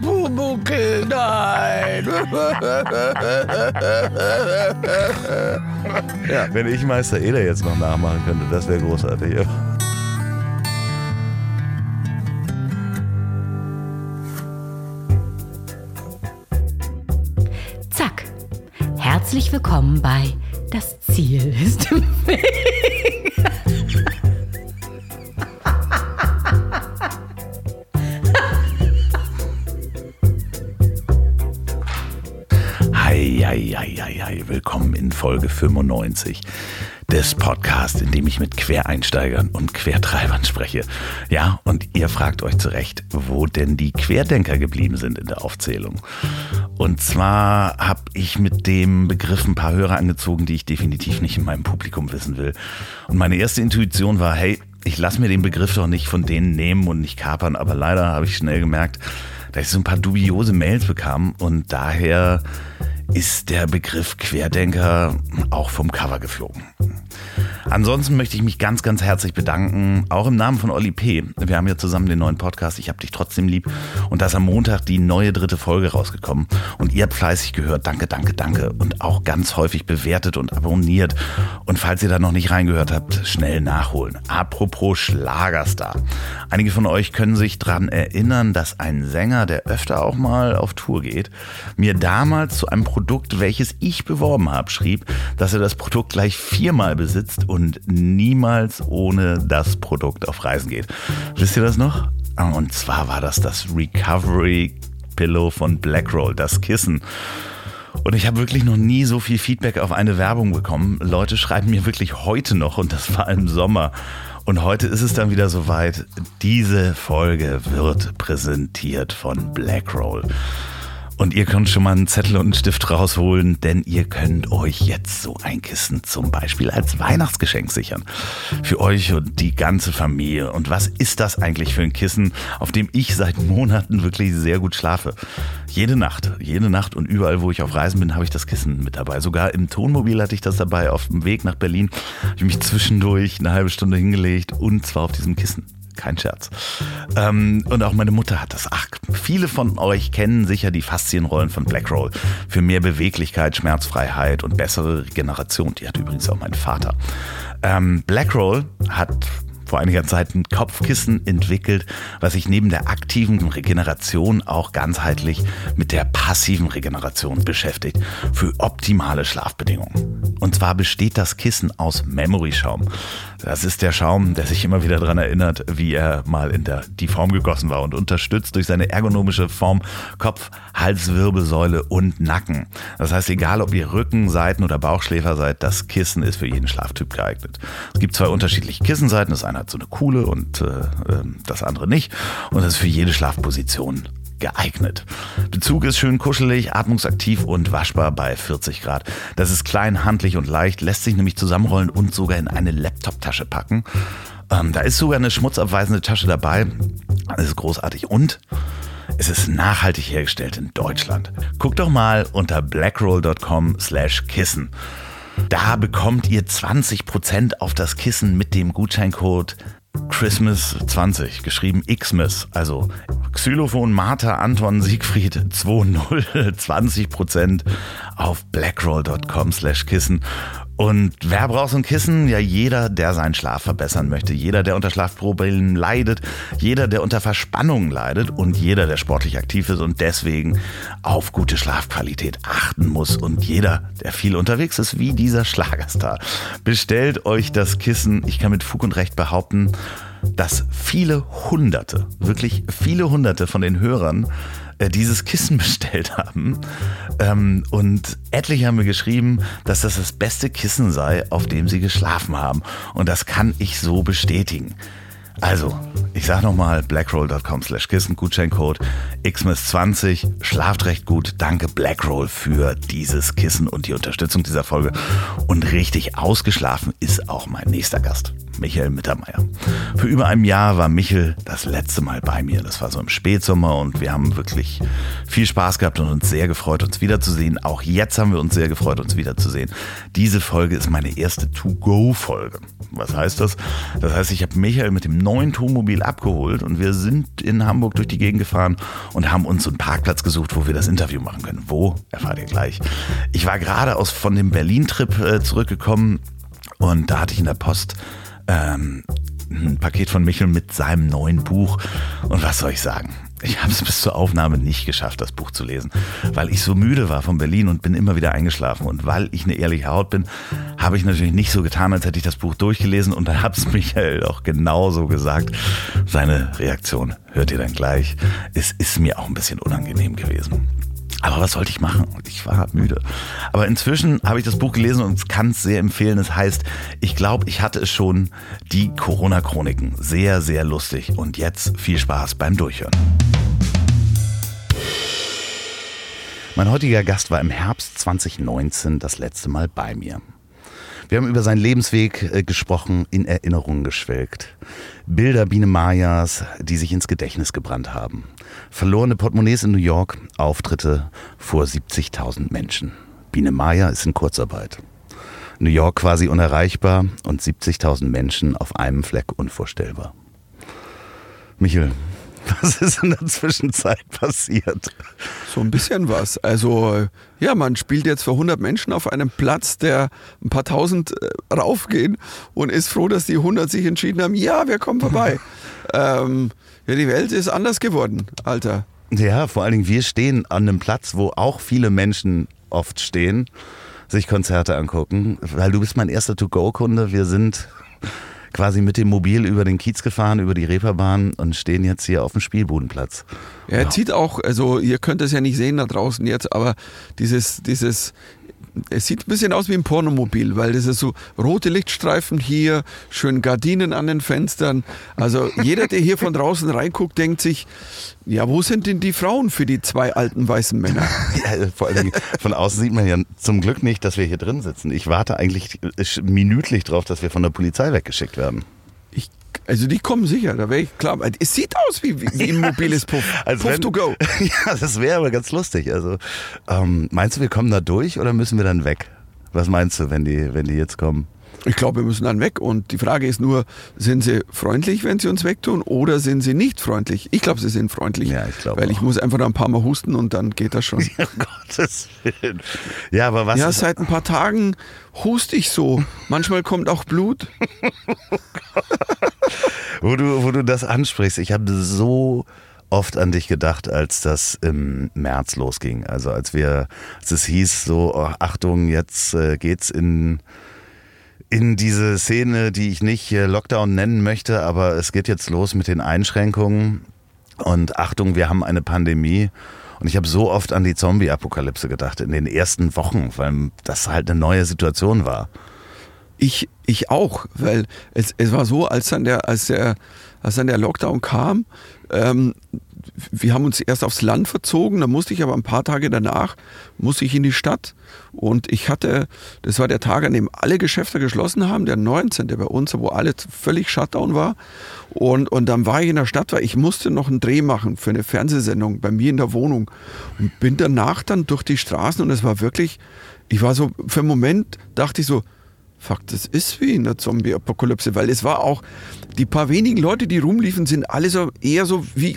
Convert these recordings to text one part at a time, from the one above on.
Pumuckel, nein. Ja, wenn ich Meister Eder jetzt noch nachmachen könnte, das wäre großartig. Zack. Herzlich willkommen bei Das Ziel ist im Weg. Folge 95 des Podcasts, in dem ich mit Quereinsteigern und Quertreibern spreche. Ja, und ihr fragt euch zu Recht, wo denn die Querdenker geblieben sind in der Aufzählung. Und zwar habe ich mit dem Begriff ein paar Hörer angezogen, die ich definitiv nicht in meinem Publikum wissen will. Und meine erste Intuition war, hey, ich lasse mir den Begriff doch nicht von denen nehmen und nicht kapern, aber leider habe ich schnell gemerkt, dass ich so ein paar dubiose Mails bekam und daher ist der Begriff Querdenker auch vom Cover geflogen. Ansonsten möchte ich mich ganz, ganz herzlich bedanken, auch im Namen von Olli P. Wir haben ja zusammen den neuen Podcast, ich hab dich trotzdem lieb. Und da ist am Montag die neue dritte Folge rausgekommen. Und ihr habt fleißig gehört, danke, danke, danke. Und auch ganz häufig bewertet und abonniert. Und falls ihr da noch nicht reingehört habt, schnell nachholen. Apropos Schlagerstar. Einige von euch können sich dran erinnern, dass ein Sänger, der öfter auch mal auf Tour geht, mir damals zu einem Produkt, welches ich beworben habe, schrieb, dass er das Produkt gleich viermal besitzt und niemals ohne das Produkt auf Reisen geht. Wisst ihr das noch? Und zwar war das das Recovery Pillow von Blackroll, das Kissen. Und ich habe wirklich noch nie so viel Feedback auf eine Werbung bekommen. Leute schreiben mir wirklich heute noch, und das war im Sommer. Und heute ist es dann wieder soweit. Diese Folge wird präsentiert von Blackroll. Und ihr könnt schon mal einen Zettel und einen Stift rausholen, denn ihr könnt euch jetzt so ein Kissen zum Beispiel als Weihnachtsgeschenk sichern. Für euch und die ganze Familie. Und was ist das eigentlich für ein Kissen, auf dem ich seit Monaten wirklich sehr gut schlafe? Jede Nacht, jede Nacht und überall, wo ich auf Reisen bin, habe ich das Kissen mit dabei. Sogar im Tonmobil hatte ich das dabei. Auf dem Weg nach Berlin habe ich mich zwischendurch eine halbe Stunde hingelegt und zwar auf diesem Kissen. Kein Scherz. Ähm, und auch meine Mutter hat das. Ach, viele von euch kennen sicher die Faszienrollen von Blackroll für mehr Beweglichkeit, Schmerzfreiheit und bessere Regeneration. Die hat übrigens auch mein Vater. Ähm, Blackroll hat vor einiger Zeit ein Kopfkissen entwickelt, was sich neben der aktiven Regeneration auch ganzheitlich mit der passiven Regeneration beschäftigt für optimale Schlafbedingungen. Und zwar besteht das Kissen aus Memory-Schaum. Das ist der Schaum, der sich immer wieder daran erinnert, wie er mal in der, die Form gegossen war und unterstützt durch seine ergonomische Form Kopf, Halswirbelsäule und Nacken. Das heißt, egal ob ihr Rücken, Seiten oder Bauchschläfer seid, das Kissen ist für jeden Schlaftyp geeignet. Es gibt zwei unterschiedliche Kissenseiten. Das eine hat so eine coole und äh, das andere nicht. Und das ist für jede Schlafposition geeignet. Bezug ist schön kuschelig, atmungsaktiv und waschbar bei 40 Grad. Das ist klein, handlich und leicht, lässt sich nämlich zusammenrollen und sogar in eine Laptop-Tasche packen. Ähm, da ist sogar eine schmutzabweisende Tasche dabei. Das ist großartig. Und es ist nachhaltig hergestellt in Deutschland. Guckt doch mal unter blackroll.com slash kissen. Da bekommt ihr 20% auf das Kissen mit dem Gutscheincode Christmas 20, geschrieben Xmas, also Xylophon Martha Anton Siegfried 20, 20% auf blackroll.com slash Kissen. Und wer braucht so ein Kissen? Ja, jeder, der seinen Schlaf verbessern möchte. Jeder, der unter Schlafproblemen leidet. Jeder, der unter Verspannungen leidet. Und jeder, der sportlich aktiv ist und deswegen auf gute Schlafqualität achten muss. Und jeder, der viel unterwegs ist, wie dieser Schlagerstar. Bestellt euch das Kissen. Ich kann mit Fug und Recht behaupten, dass viele Hunderte, wirklich viele Hunderte von den Hörern dieses Kissen bestellt haben. Ähm, und etliche haben mir geschrieben, dass das das beste Kissen sei, auf dem sie geschlafen haben. Und das kann ich so bestätigen. Also, ich sag nochmal, blackroll.com slash Kissen, Gutscheincode XMS20, schlaft recht gut, danke Blackroll für dieses Kissen und die Unterstützung dieser Folge. Und richtig ausgeschlafen ist auch mein nächster Gast. Michael Mittermeier. Für über ein Jahr war Michel das letzte Mal bei mir. Das war so im Spätsommer und wir haben wirklich viel Spaß gehabt und uns sehr gefreut, uns wiederzusehen. Auch jetzt haben wir uns sehr gefreut, uns wiederzusehen. Diese Folge ist meine erste To-Go-Folge. Was heißt das? Das heißt, ich habe Michael mit dem neuen Tourmobil abgeholt und wir sind in Hamburg durch die Gegend gefahren und haben uns einen Parkplatz gesucht, wo wir das Interview machen können. Wo? Erfahrt ihr gleich. Ich war gerade aus von dem Berlin-Trip äh, zurückgekommen und da hatte ich in der Post ähm, ein Paket von Michel mit seinem neuen Buch. Und was soll ich sagen? Ich habe es bis zur Aufnahme nicht geschafft, das Buch zu lesen, weil ich so müde war von Berlin und bin immer wieder eingeschlafen. Und weil ich eine ehrliche Haut bin, habe ich natürlich nicht so getan, als hätte ich das Buch durchgelesen. Und dann hat es Michael auch genauso gesagt. Seine Reaktion hört ihr dann gleich. Es ist mir auch ein bisschen unangenehm gewesen. Aber was sollte ich machen? Ich war müde. Aber inzwischen habe ich das Buch gelesen und kann es sehr empfehlen. Es heißt, ich glaube, ich hatte es schon, die Corona-Chroniken. Sehr, sehr lustig. Und jetzt viel Spaß beim Durchhören. Mein heutiger Gast war im Herbst 2019 das letzte Mal bei mir. Wir haben über seinen Lebensweg äh, gesprochen, in Erinnerungen geschwelgt. Bilder Biene Mayas, die sich ins Gedächtnis gebrannt haben. Verlorene Portemonnaies in New York, Auftritte vor 70.000 Menschen. Biene Maya ist in Kurzarbeit. New York quasi unerreichbar und 70.000 Menschen auf einem Fleck unvorstellbar. Michel, was ist in der Zwischenzeit passiert? So ein bisschen was. Also, ja, man spielt jetzt für 100 Menschen auf einem Platz, der ein paar tausend äh, raufgehen und ist froh, dass die 100 sich entschieden haben, ja, wir kommen vorbei. ähm, ja, die Welt ist anders geworden, Alter. Ja, vor allen Dingen, wir stehen an einem Platz, wo auch viele Menschen oft stehen, sich Konzerte angucken, weil du bist mein erster To-Go-Kunde. Wir sind quasi mit dem Mobil über den Kiez gefahren, über die Reeperbahn und stehen jetzt hier auf dem Spielbudenplatz. Ja, er zieht auch, also ihr könnt es ja nicht sehen da draußen jetzt, aber dieses, dieses es sieht ein bisschen aus wie ein Pornomobil, weil das ist so rote Lichtstreifen hier, schön Gardinen an den Fenstern. Also jeder, der hier von draußen reinguckt, denkt sich, ja, wo sind denn die Frauen für die zwei alten weißen Männer? Ja, vor allem von außen sieht man ja zum Glück nicht, dass wir hier drin sitzen. Ich warte eigentlich minütlich drauf, dass wir von der Polizei weggeschickt werden. Also die kommen sicher, da wäre ich klar. Es sieht aus wie, wie ein mobiles Puff. Also Puff wenn, to go. Ja, das wäre aber ganz lustig. Also ähm, meinst du, wir kommen da durch oder müssen wir dann weg? Was meinst du, wenn die, wenn die jetzt kommen? Ich glaube, wir müssen dann weg. Und die Frage ist nur, sind sie freundlich, wenn sie uns wegtun, oder sind sie nicht freundlich? Ich glaube, sie sind freundlich. Ja, ich glaube. Weil auch. ich muss einfach noch ein paar Mal husten und dann geht das schon. Ja, Gottes Willen. Ja, aber was? Ja, seit ein paar Tagen huste ich so. Manchmal kommt auch Blut. wo, du, wo du das ansprichst, ich habe so oft an dich gedacht, als das im März losging. Also als wir, als es hieß, so, oh, Achtung, jetzt äh, geht's in in diese Szene, die ich nicht Lockdown nennen möchte, aber es geht jetzt los mit den Einschränkungen. Und Achtung, wir haben eine Pandemie. Und ich habe so oft an die Zombie-Apokalypse gedacht in den ersten Wochen, weil das halt eine neue Situation war. Ich, ich auch, weil es, es war so, als dann der, als der, als dann der Lockdown kam, ähm, wir haben uns erst aufs Land verzogen, da musste ich aber ein paar Tage danach, musste ich in die Stadt und ich hatte, das war der Tag, an dem alle Geschäfte geschlossen haben, der 19. bei uns, wo alles völlig Shutdown war und, und dann war ich in der Stadt, weil ich musste noch einen Dreh machen für eine Fernsehsendung bei mir in der Wohnung und bin danach dann durch die Straßen und es war wirklich, ich war so, für einen Moment dachte ich so, Fuck, das ist wie in der Zombie-Apokalypse, weil es war auch, die paar wenigen Leute, die rumliefen, sind alle so eher so wie.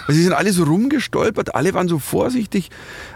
Sie sind alle so rumgestolpert, alle waren so vorsichtig.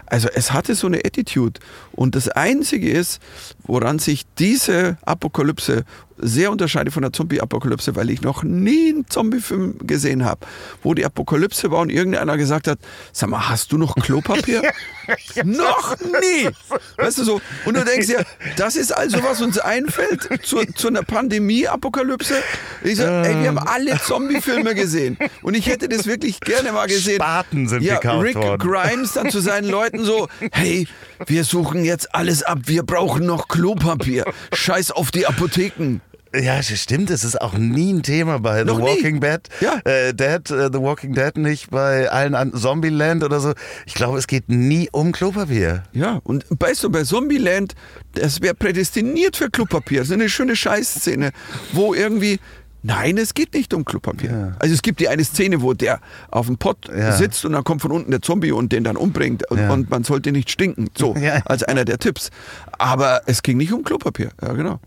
Also es hatte so eine Attitude. Und das Einzige ist, woran sich diese Apokalypse sehr unterscheidet von der Zombie-Apokalypse, weil ich noch nie einen Zombie-Film gesehen habe, wo die Apokalypse war und irgendeiner gesagt hat, sag mal, hast du noch Klopapier? noch nie! Weißt du so, und du denkst ja, das ist also, was uns einfällt zu, zu einer Pandemie-Apokalypse. Ich sag, ey, wir haben alle Zombie-Filme gesehen und ich hätte das wirklich gerne mal gesehen. Spaten sind ja, Rick worden. Grimes dann zu seinen Leuten so, hey, wir suchen jetzt alles ab, wir brauchen noch Klopapier. Scheiß auf die Apotheken. Ja, stimmt. Es ist auch nie ein Thema bei Noch The Walking nie. Dead. Ja. Äh, Dead, äh, The Walking Dead nicht bei allen an Zombieland oder so. Ich glaube, es geht nie um Klopapier. Ja, und weißt du, bei Zombieland, das wäre prädestiniert für Klopapier. Das ist eine schöne Scheißszene, wo irgendwie Nein, es geht nicht um Klopapier. Ja. Also es gibt die eine Szene, wo der auf dem Pott ja. sitzt und dann kommt von unten der Zombie und den dann umbringt und, ja. und man sollte nicht stinken. So, als einer der Tipps. Aber es ging nicht um Klopapier. Ja, genau.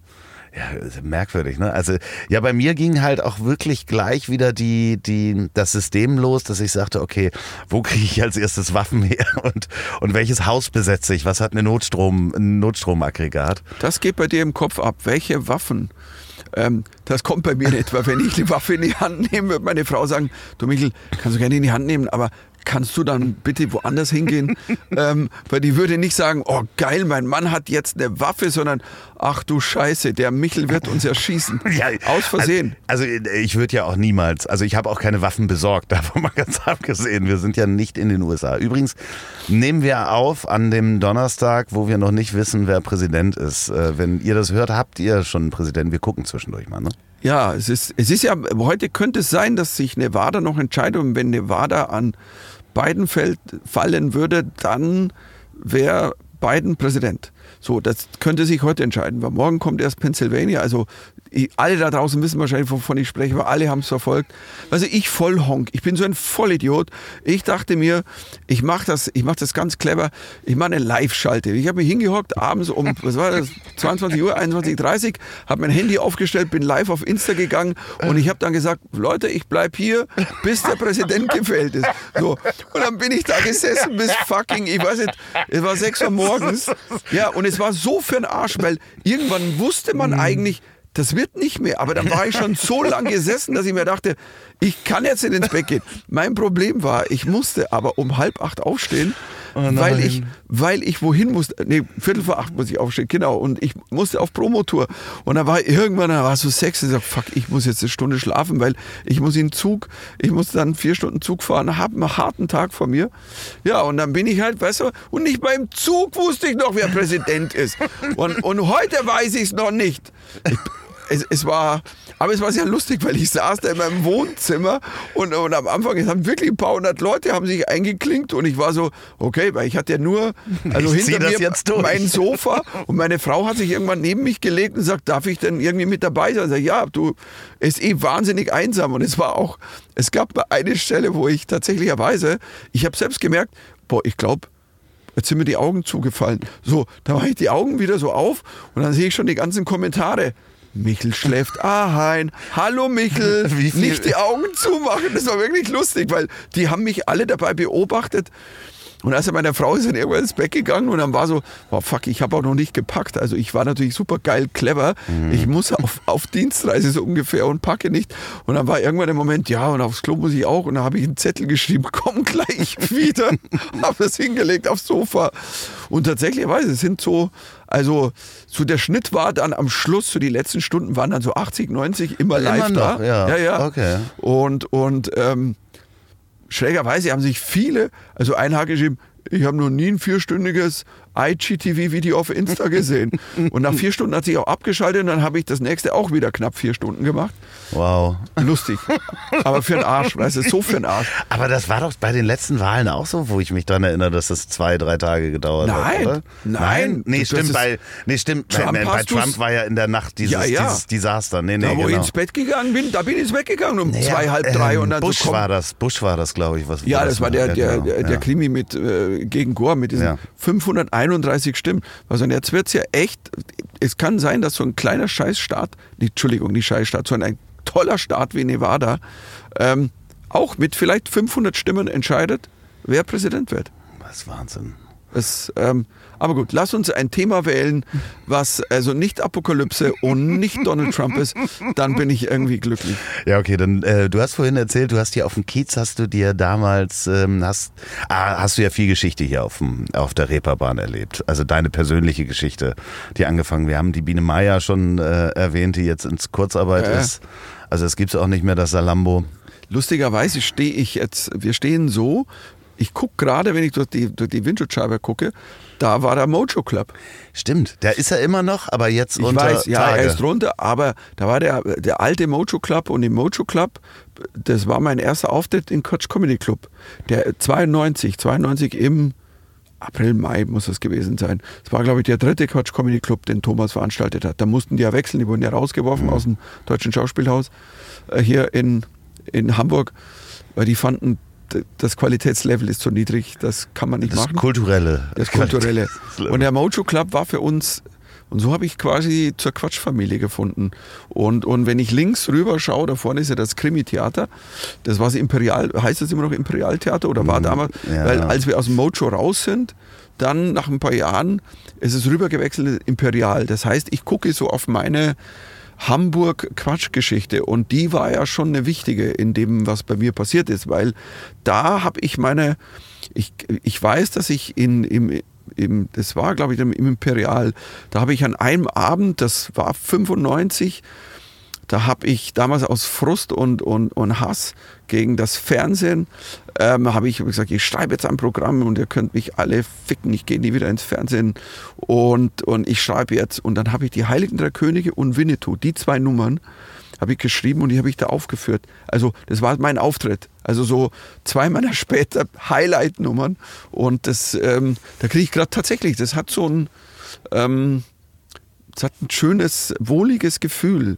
Ja, merkwürdig, ne? Also, ja, bei mir ging halt auch wirklich gleich wieder die, die, das System los, dass ich sagte, okay, wo kriege ich als erstes Waffen her und, und welches Haus besetze ich? Was hat eine Notstrom, ein Notstromaggregat? Das geht bei dir im Kopf ab. Welche Waffen? Ähm, das kommt bei mir nicht, weil wenn ich die Waffe in die Hand nehme, wird meine Frau sagen, du Michel, kannst du gerne in die Hand nehmen, aber kannst du dann bitte woanders hingehen? ähm, weil die würde nicht sagen, oh geil, mein Mann hat jetzt eine Waffe, sondern ach du Scheiße, der Michel wird uns erschießen. Ja, Aus Versehen. Also, also ich würde ja auch niemals, also ich habe auch keine Waffen besorgt, davon mal ganz abgesehen. Wir sind ja nicht in den USA. Übrigens nehmen wir auf an dem Donnerstag, wo wir noch nicht wissen, wer Präsident ist. Äh, wenn ihr das hört, habt ihr schon einen Präsidenten. Wir gucken zwischendurch mal, ne? Ja, es ist, es ist ja, heute könnte es sein, dass sich Nevada noch entscheidet und wenn Nevada an Biden fällt, fallen würde, dann wäre Biden Präsident. So, das könnte sich heute entscheiden, weil morgen kommt erst Pennsylvania. Also alle da draußen wissen wahrscheinlich, wovon ich spreche, weil alle haben es verfolgt. Also ich voll Honk. Ich bin so ein Vollidiot. Ich dachte mir, ich mache das, ich mache das ganz clever. Ich mache eine Live-Schalte. Ich habe mich hingehockt abends um, was war das, 22 Uhr, 21.30 Uhr, habe mein Handy aufgestellt, bin live auf Insta gegangen und ich habe dann gesagt, Leute, ich bleib hier, bis der Präsident gefällt ist. So. Und dann bin ich da gesessen bis fucking, ich weiß nicht, es war 6 Uhr morgens. Ja, und es war so für den Arsch, weil irgendwann wusste man mhm. eigentlich, das wird nicht mehr. Aber dann war ich schon so lange gesessen, dass ich mir dachte, ich kann jetzt nicht ins Bett gehen. Mein Problem war, ich musste aber um halb acht aufstehen, oh weil, ich, weil ich wohin musste. Nee, Viertel vor acht muss ich aufstehen, genau. Und ich musste auf Promotour. Und dann war irgendwann, da war es so sechs, ich sag, fuck, ich muss jetzt eine Stunde schlafen, weil ich muss in den Zug, ich muss dann vier Stunden Zug fahren, habe einen harten Tag vor mir. Ja, und dann bin ich halt, weißt du, und nicht beim Zug wusste ich noch, wer Präsident ist. Und, und heute weiß ich es noch nicht. Ich, es, es, war, aber es war sehr lustig, weil ich saß da in meinem Wohnzimmer und, und am Anfang es haben wirklich ein paar hundert Leute haben sich eingeklinkt und ich war so, okay, weil ich hatte ja nur, also ich hinter mir mein Sofa und meine Frau hat sich irgendwann neben mich gelegt und sagt, darf ich denn irgendwie mit dabei sein? Sag, ja, du, es ist eh wahnsinnig einsam und es war auch, es gab eine Stelle, wo ich tatsächlicherweise, ich habe selbst gemerkt, boah, ich glaube, jetzt sind mir die Augen zugefallen. So, da mache ich die Augen wieder so auf und dann sehe ich schon die ganzen Kommentare. Michel schläft ein. Hallo Michel. Nicht die Augen zumachen. Das war wirklich lustig, weil die haben mich alle dabei beobachtet. Und also meine Frau ist dann irgendwann ins Bett gegangen und dann war so, oh fuck, ich habe auch noch nicht gepackt. Also ich war natürlich super geil, clever. Mhm. Ich muss auf, auf Dienstreise so ungefähr und packe nicht. Und dann war irgendwann der Moment, ja, und aufs Klo muss ich auch. Und dann habe ich einen Zettel geschrieben, komm gleich wieder. habe das hingelegt aufs Sofa. Und tatsächlich, es sind so, also so der Schnitt war dann am Schluss, so die letzten Stunden waren dann so 80, 90 immer live immer noch, da. Ja, ja. ja. Okay. Und, und ähm, schrägerweise haben sich viele, also ein hat geschrieben, ich habe noch nie ein vierstündiges IGTV-Video auf Insta gesehen. Und nach vier Stunden hat sich auch abgeschaltet und dann habe ich das nächste auch wieder knapp vier Stunden gemacht. Wow. Lustig. Aber für den Arsch, weißt du, so für den Arsch. Aber das war doch bei den letzten Wahlen auch so, wo ich mich daran erinnere, dass das zwei, drei Tage gedauert nein, hat, oder? Nein, nein. Nee, stimmt, bei, nee, stimmt. Trump bei, bei Trump war ja in der Nacht dieses, ja, ja. dieses Desaster. Nee, nee, da, wo genau. ich ins Bett gegangen bin, da bin ich ins Bett gegangen um naja, zwei, halb drei. Ähm, und dann Bush so, war das, Bush war das, glaube ich. Was ja, das, war der, der, der, der Krimi mit, äh, gegen Gore mit diesen 531 Stimmen. Also jetzt wird es ja echt, es kann sein, dass so ein kleiner Scheißstaat, nee, Entschuldigung, nicht Scheißstaat, sondern ein toller Staat wie Nevada, ähm, auch mit vielleicht 500 Stimmen entscheidet, wer Präsident wird. Das ist Wahnsinn. Das, ähm, aber gut, lass uns ein Thema wählen, was also nicht Apokalypse und nicht Donald Trump ist. Dann bin ich irgendwie glücklich. Ja, okay, dann äh, du hast vorhin erzählt, du hast hier auf dem Kiez, hast du dir damals, ähm, hast, ah, hast du ja viel Geschichte hier auf, dem, auf der Reeperbahn erlebt. Also deine persönliche Geschichte, die angefangen. Wir haben die Biene Meier schon äh, erwähnt, die jetzt ins Kurzarbeit äh. ist. Also es gibt auch nicht mehr das Salambo. Lustigerweise stehe ich jetzt, wir stehen so, ich gucke gerade, wenn ich durch die, durch die Windschutzscheibe gucke, da war der Mojo Club. Stimmt, der ist er immer noch, aber jetzt ich unter weiß, ja, er ist runter, aber da war der, der alte Mojo Club und im Mojo Club, das war mein erster Auftritt in Coach Comedy Club. Der 92, 92 im April, Mai muss das gewesen sein. Das war, glaube ich, der dritte Quatsch Comedy Club, den Thomas veranstaltet hat. Da mussten die ja wechseln, die wurden ja rausgeworfen mhm. aus dem Deutschen Schauspielhaus äh, hier in, in Hamburg, weil die fanden, das Qualitätslevel ist zu niedrig, das kann man nicht das machen. Kulturelle. Das Kulturelle. Und der Mojo Club war für uns, Und so habe ich quasi zur Quatschfamilie gefunden. Und, und wenn ich links rüber schaue, da vorne ist ja das Krimi-Theater. Das war das Imperial, heißt das immer noch Imperialtheater oder war damals? ja. Weil als wir aus dem Mojo raus sind, dann nach ein paar Jahren ist es rübergewechselt Imperial. Das heißt, ich gucke so auf meine Hamburg-Quatschgeschichte und die war ja schon eine wichtige in dem, was bei mir passiert ist, weil da habe ich meine, ich, ich weiß, dass ich in, im, im, das war glaube ich im Imperial, da habe ich an einem Abend, das war 95, da habe ich damals aus Frust und, und, und Hass gegen das Fernsehen, ähm, habe ich gesagt, ich schreibe jetzt ein Programm und ihr könnt mich alle ficken, ich gehe nie wieder ins Fernsehen und, und ich schreibe jetzt. Und dann habe ich die Heiligen Drei Könige und Winnetou, die zwei Nummern, habe ich geschrieben und die habe ich da aufgeführt. Also das war mein Auftritt. Also so zwei meiner später Highlight-Nummern und das, ähm, da kriege ich gerade tatsächlich, das hat so ein, ähm, das hat ein schönes, wohliges Gefühl.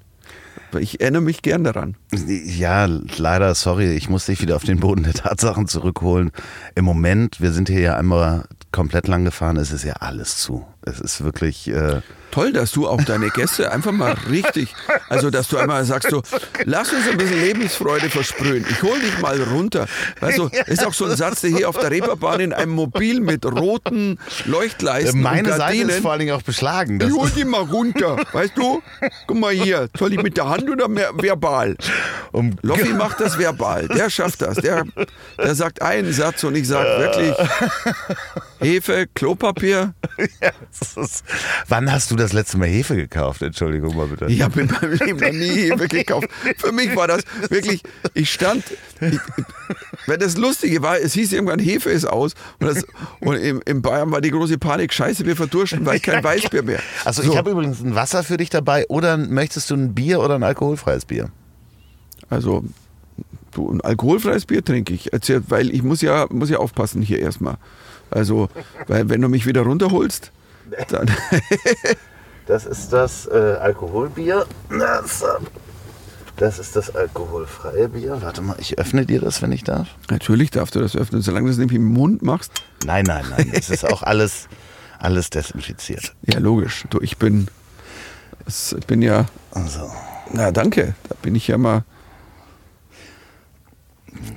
Ich erinnere mich gern daran. Ja, leider, sorry, ich muss dich wieder auf den Boden der Tatsachen zurückholen. Im Moment, wir sind hier ja einmal komplett lang gefahren, es ist ja alles zu. Es ist wirklich. Äh Toll, dass du auch deine Gäste einfach mal richtig, also dass du einmal sagst so, lass uns ein bisschen Lebensfreude versprühen. Ich hol dich mal runter. Weißt du, ist auch so ein Satz, der hier auf der Reeperbahn in einem Mobil mit roten Leuchtleisten Meine Seite ist vor allen Dingen auch beschlagen. Das Ich hol dich mal runter, weißt du? Guck mal hier, soll ich mit der Hand oder mehr verbal? um Loffi macht das verbal, der schafft das. Der, der sagt einen Satz und ich sage wirklich Hefe, Klopapier. Ja, ist- Wann hast du das letzte Mal Hefe gekauft? Entschuldigung mal bitte. Ich habe in meinem Leben noch nie Hefe gekauft. Für mich war das wirklich, ich stand, ich, wenn das Lustige war, es hieß irgendwann, Hefe ist aus. Und, das, und in, in Bayern war die große Panik, scheiße, wir verdursten, weil kein Weißbier mehr. Also So. ich habe übrigens ein Wasser für dich dabei oder möchtest du ein Bier oder ein alkoholfreies Bier? Also, du, ein alkoholfreies Bier trinke ich. Weil ich muss ja, muss ja aufpassen hier erstmal. Also, weil wenn du mich wieder runterholst, dann. Das ist das äh, Alkoholbier. Das, äh, das ist das alkoholfreie Bier. Warte mal, ich öffne dir das, wenn ich darf. Natürlich darfst du das öffnen, solange du es nicht im Mund machst. Nein, nein, nein. Es ist auch alles, alles desinfiziert. Ja, logisch. Du, ich bin. Ich bin ja. Also, Na, danke. Da bin ich ja mal.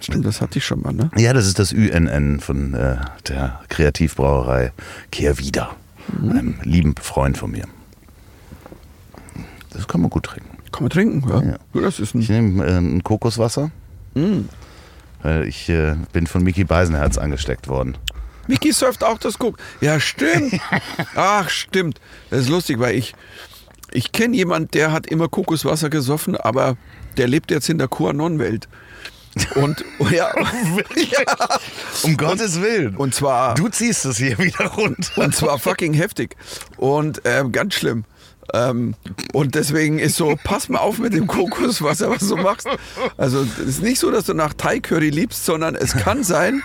Stimmt, das hatte ich schon mal, ne? ja, das ist das UNN von äh, der Kreativbrauerei Kehrwieder. Einem lieben Freund von mir. Das kann man gut trinken. Kann man trinken, ja. Ja. ja das ist Ich ein. nehme äh, ein Kokoswasser. Weil ich äh, bin von Mickey Beisenherz angesteckt worden. Mickey surft auch das Cook. Ja, stimmt. Ach, stimmt. Das ist lustig, weil ich. Ich kenne jemanden, der hat immer Kokoswasser gesoffen, aber der lebt jetzt in der QAnon-Welt. Und ja, Um Gottes Willen. und zwar du ziehst es hier wieder runter. Und zwar fucking heftig. Und ähm, ganz schlimm. Ähm, und deswegen ist so, pass mal auf mit dem Kokoswasser, was du machst. Also es ist nicht so, dass du nach Thai Curry liebst, sondern es kann sein,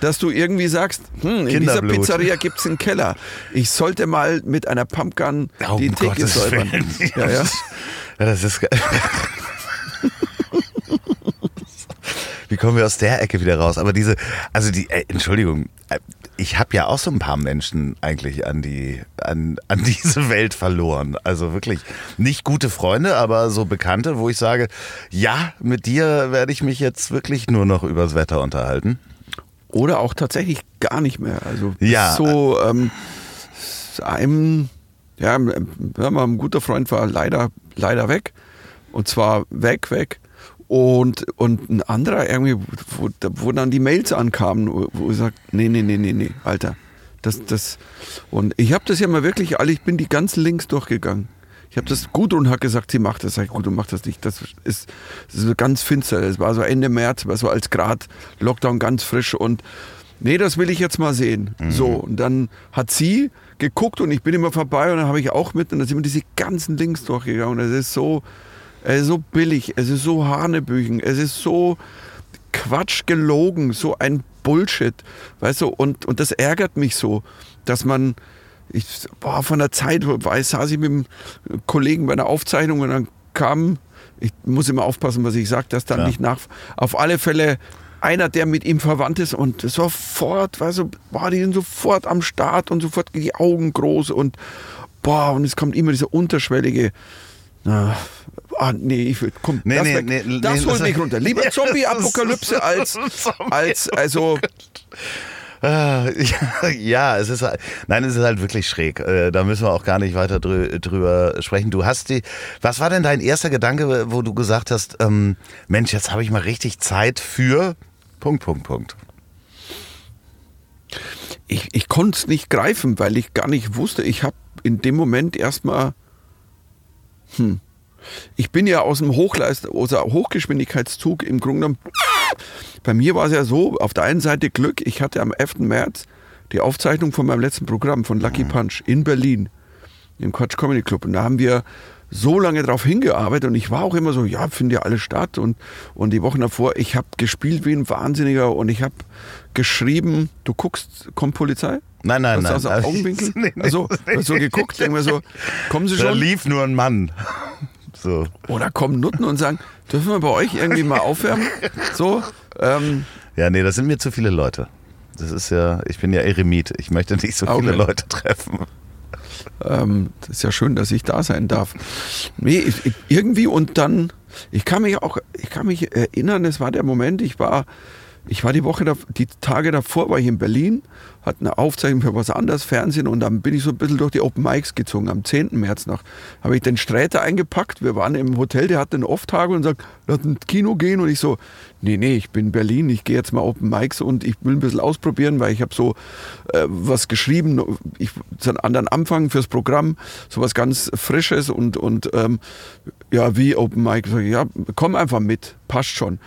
dass du irgendwie sagst, hm, in dieser. Pizzeria gibt es einen Keller. Ich sollte mal mit einer Pumpgun Oh, die um Theke säubern. Ja, ja. Ja, das ist. Wie kommen wir aus der Ecke wieder raus? Aber diese, also die, äh, Entschuldigung, äh, ich habe ja auch so ein paar Menschen eigentlich an die, an, an diese Welt verloren. Also wirklich nicht gute Freunde, aber so Bekannte, wo ich sage, ja, mit dir werde ich mich jetzt wirklich nur noch übers Wetter unterhalten. Oder auch tatsächlich gar nicht mehr. Also Ja. so ähm, einem, ja, mal ein guter Freund war leider, leider weg. Und zwar weg, weg. Und, und ein anderer irgendwie, wo, wo dann die Mails ankamen, wo ich sage, nee, nee, nee, nee, nee, Alter. Das, das, und ich habe das ja mal wirklich, alle, ich bin die ganzen Links durchgegangen. Ich habe das, Gudrun hat gesagt, sie macht das. Sag ich, Gudrun macht das nicht. Das ist, das ist so ganz finster. Es war so Ende März, war so als Grad Lockdown ganz frisch und nee, das will ich jetzt mal sehen. So, und dann hat sie geguckt und ich bin immer vorbei und dann habe ich auch mit und dann sind wir diese ganzen Links durchgegangen und es ist so, es ist so billig, es ist so Hanebüchen, es ist so Quatsch gelogen, so ein Bullshit, weißt du, und, und das ärgert mich so, dass man, ich, boah, von der Zeit, weiß, saß ich mit einem Kollegen bei einer Aufzeichnung und dann kam, ich muss immer aufpassen, was ich sage, dass dann Ja. nicht nach, auf alle Fälle einer, der mit ihm verwandt ist und sofort, weißt du, boah, die sind sofort am Start und sofort die Augen groß und boah, und es kommt immer dieser unterschwellige, ah, nee, ich will, komm, Nee, das, nee, nee, das holt mich runter. Lieber Zombie-Apokalypse als, als, also, ja, es ist halt, nein, es ist halt wirklich schräg. Äh, Da müssen wir auch gar nicht weiter drü drüber sprechen. Du hast die, was war denn dein erster Gedanke, wo du gesagt hast, ähm, Mensch, jetzt habe ich mal richtig Zeit für Punkt, Punkt, Punkt. ich, ich konnte es nicht greifen, weil ich gar nicht wusste. Ich habe in dem Moment erstmal, hm, ich bin ja aus dem Hochleist oder Hochgeschwindigkeitszug im Grunde genommen. Bei mir war es ja so, auf der einen Seite Glück, ich hatte am 11. März die Aufzeichnung von meinem letzten Programm von Lucky Punch in Berlin im Quatsch Comedy Club. Und da haben wir so lange drauf hingearbeitet und ich war auch immer so, ja, findet ja alles statt. Und, und die Wochen davor, ich habe gespielt wie ein Wahnsinniger und ich habe geschrieben, du guckst, kommt Polizei? Nein, nein, nein. aus dem Augenwinkel? Nee, nee. Also, so geguckt, wir so, kommen Sie Da schon? lief nur ein Mann. So. Oder kommen Nutten und sagen, dürfen wir bei euch irgendwie mal aufwärmen? So, ähm, Ja, nee, das sind mir zu viele Leute. Das ist ja, ich bin ja Eremit. Ich möchte nicht so viele Okay. Leute treffen. ähm, das ist ja schön, dass ich da sein darf. Nee, ich, ich, irgendwie und dann, ich kann mich auch, ich kann mich erinnern, es war der Moment, ich war, ich war die Woche, die Tage davor war ich in Berlin, hatte eine Aufzeichnung für was anderes, Fernsehen und dann bin ich so ein bisschen durch die Open Mics gezogen. Am 10. März noch habe ich den Sträter eingepackt. Wir waren im Hotel, der hatte einen Off-Tag und sagt, lass ins Kino gehen und ich so, nee, nee, ich bin in Berlin, ich gehe jetzt mal Open Mics und ich will ein bisschen ausprobieren, weil ich habe so äh, was geschrieben, ich so einen anderen Anfang fürs Programm, so was ganz Frisches und, und ähm, ja, wie Open Mic. So, ja, komm einfach mit, passt schon.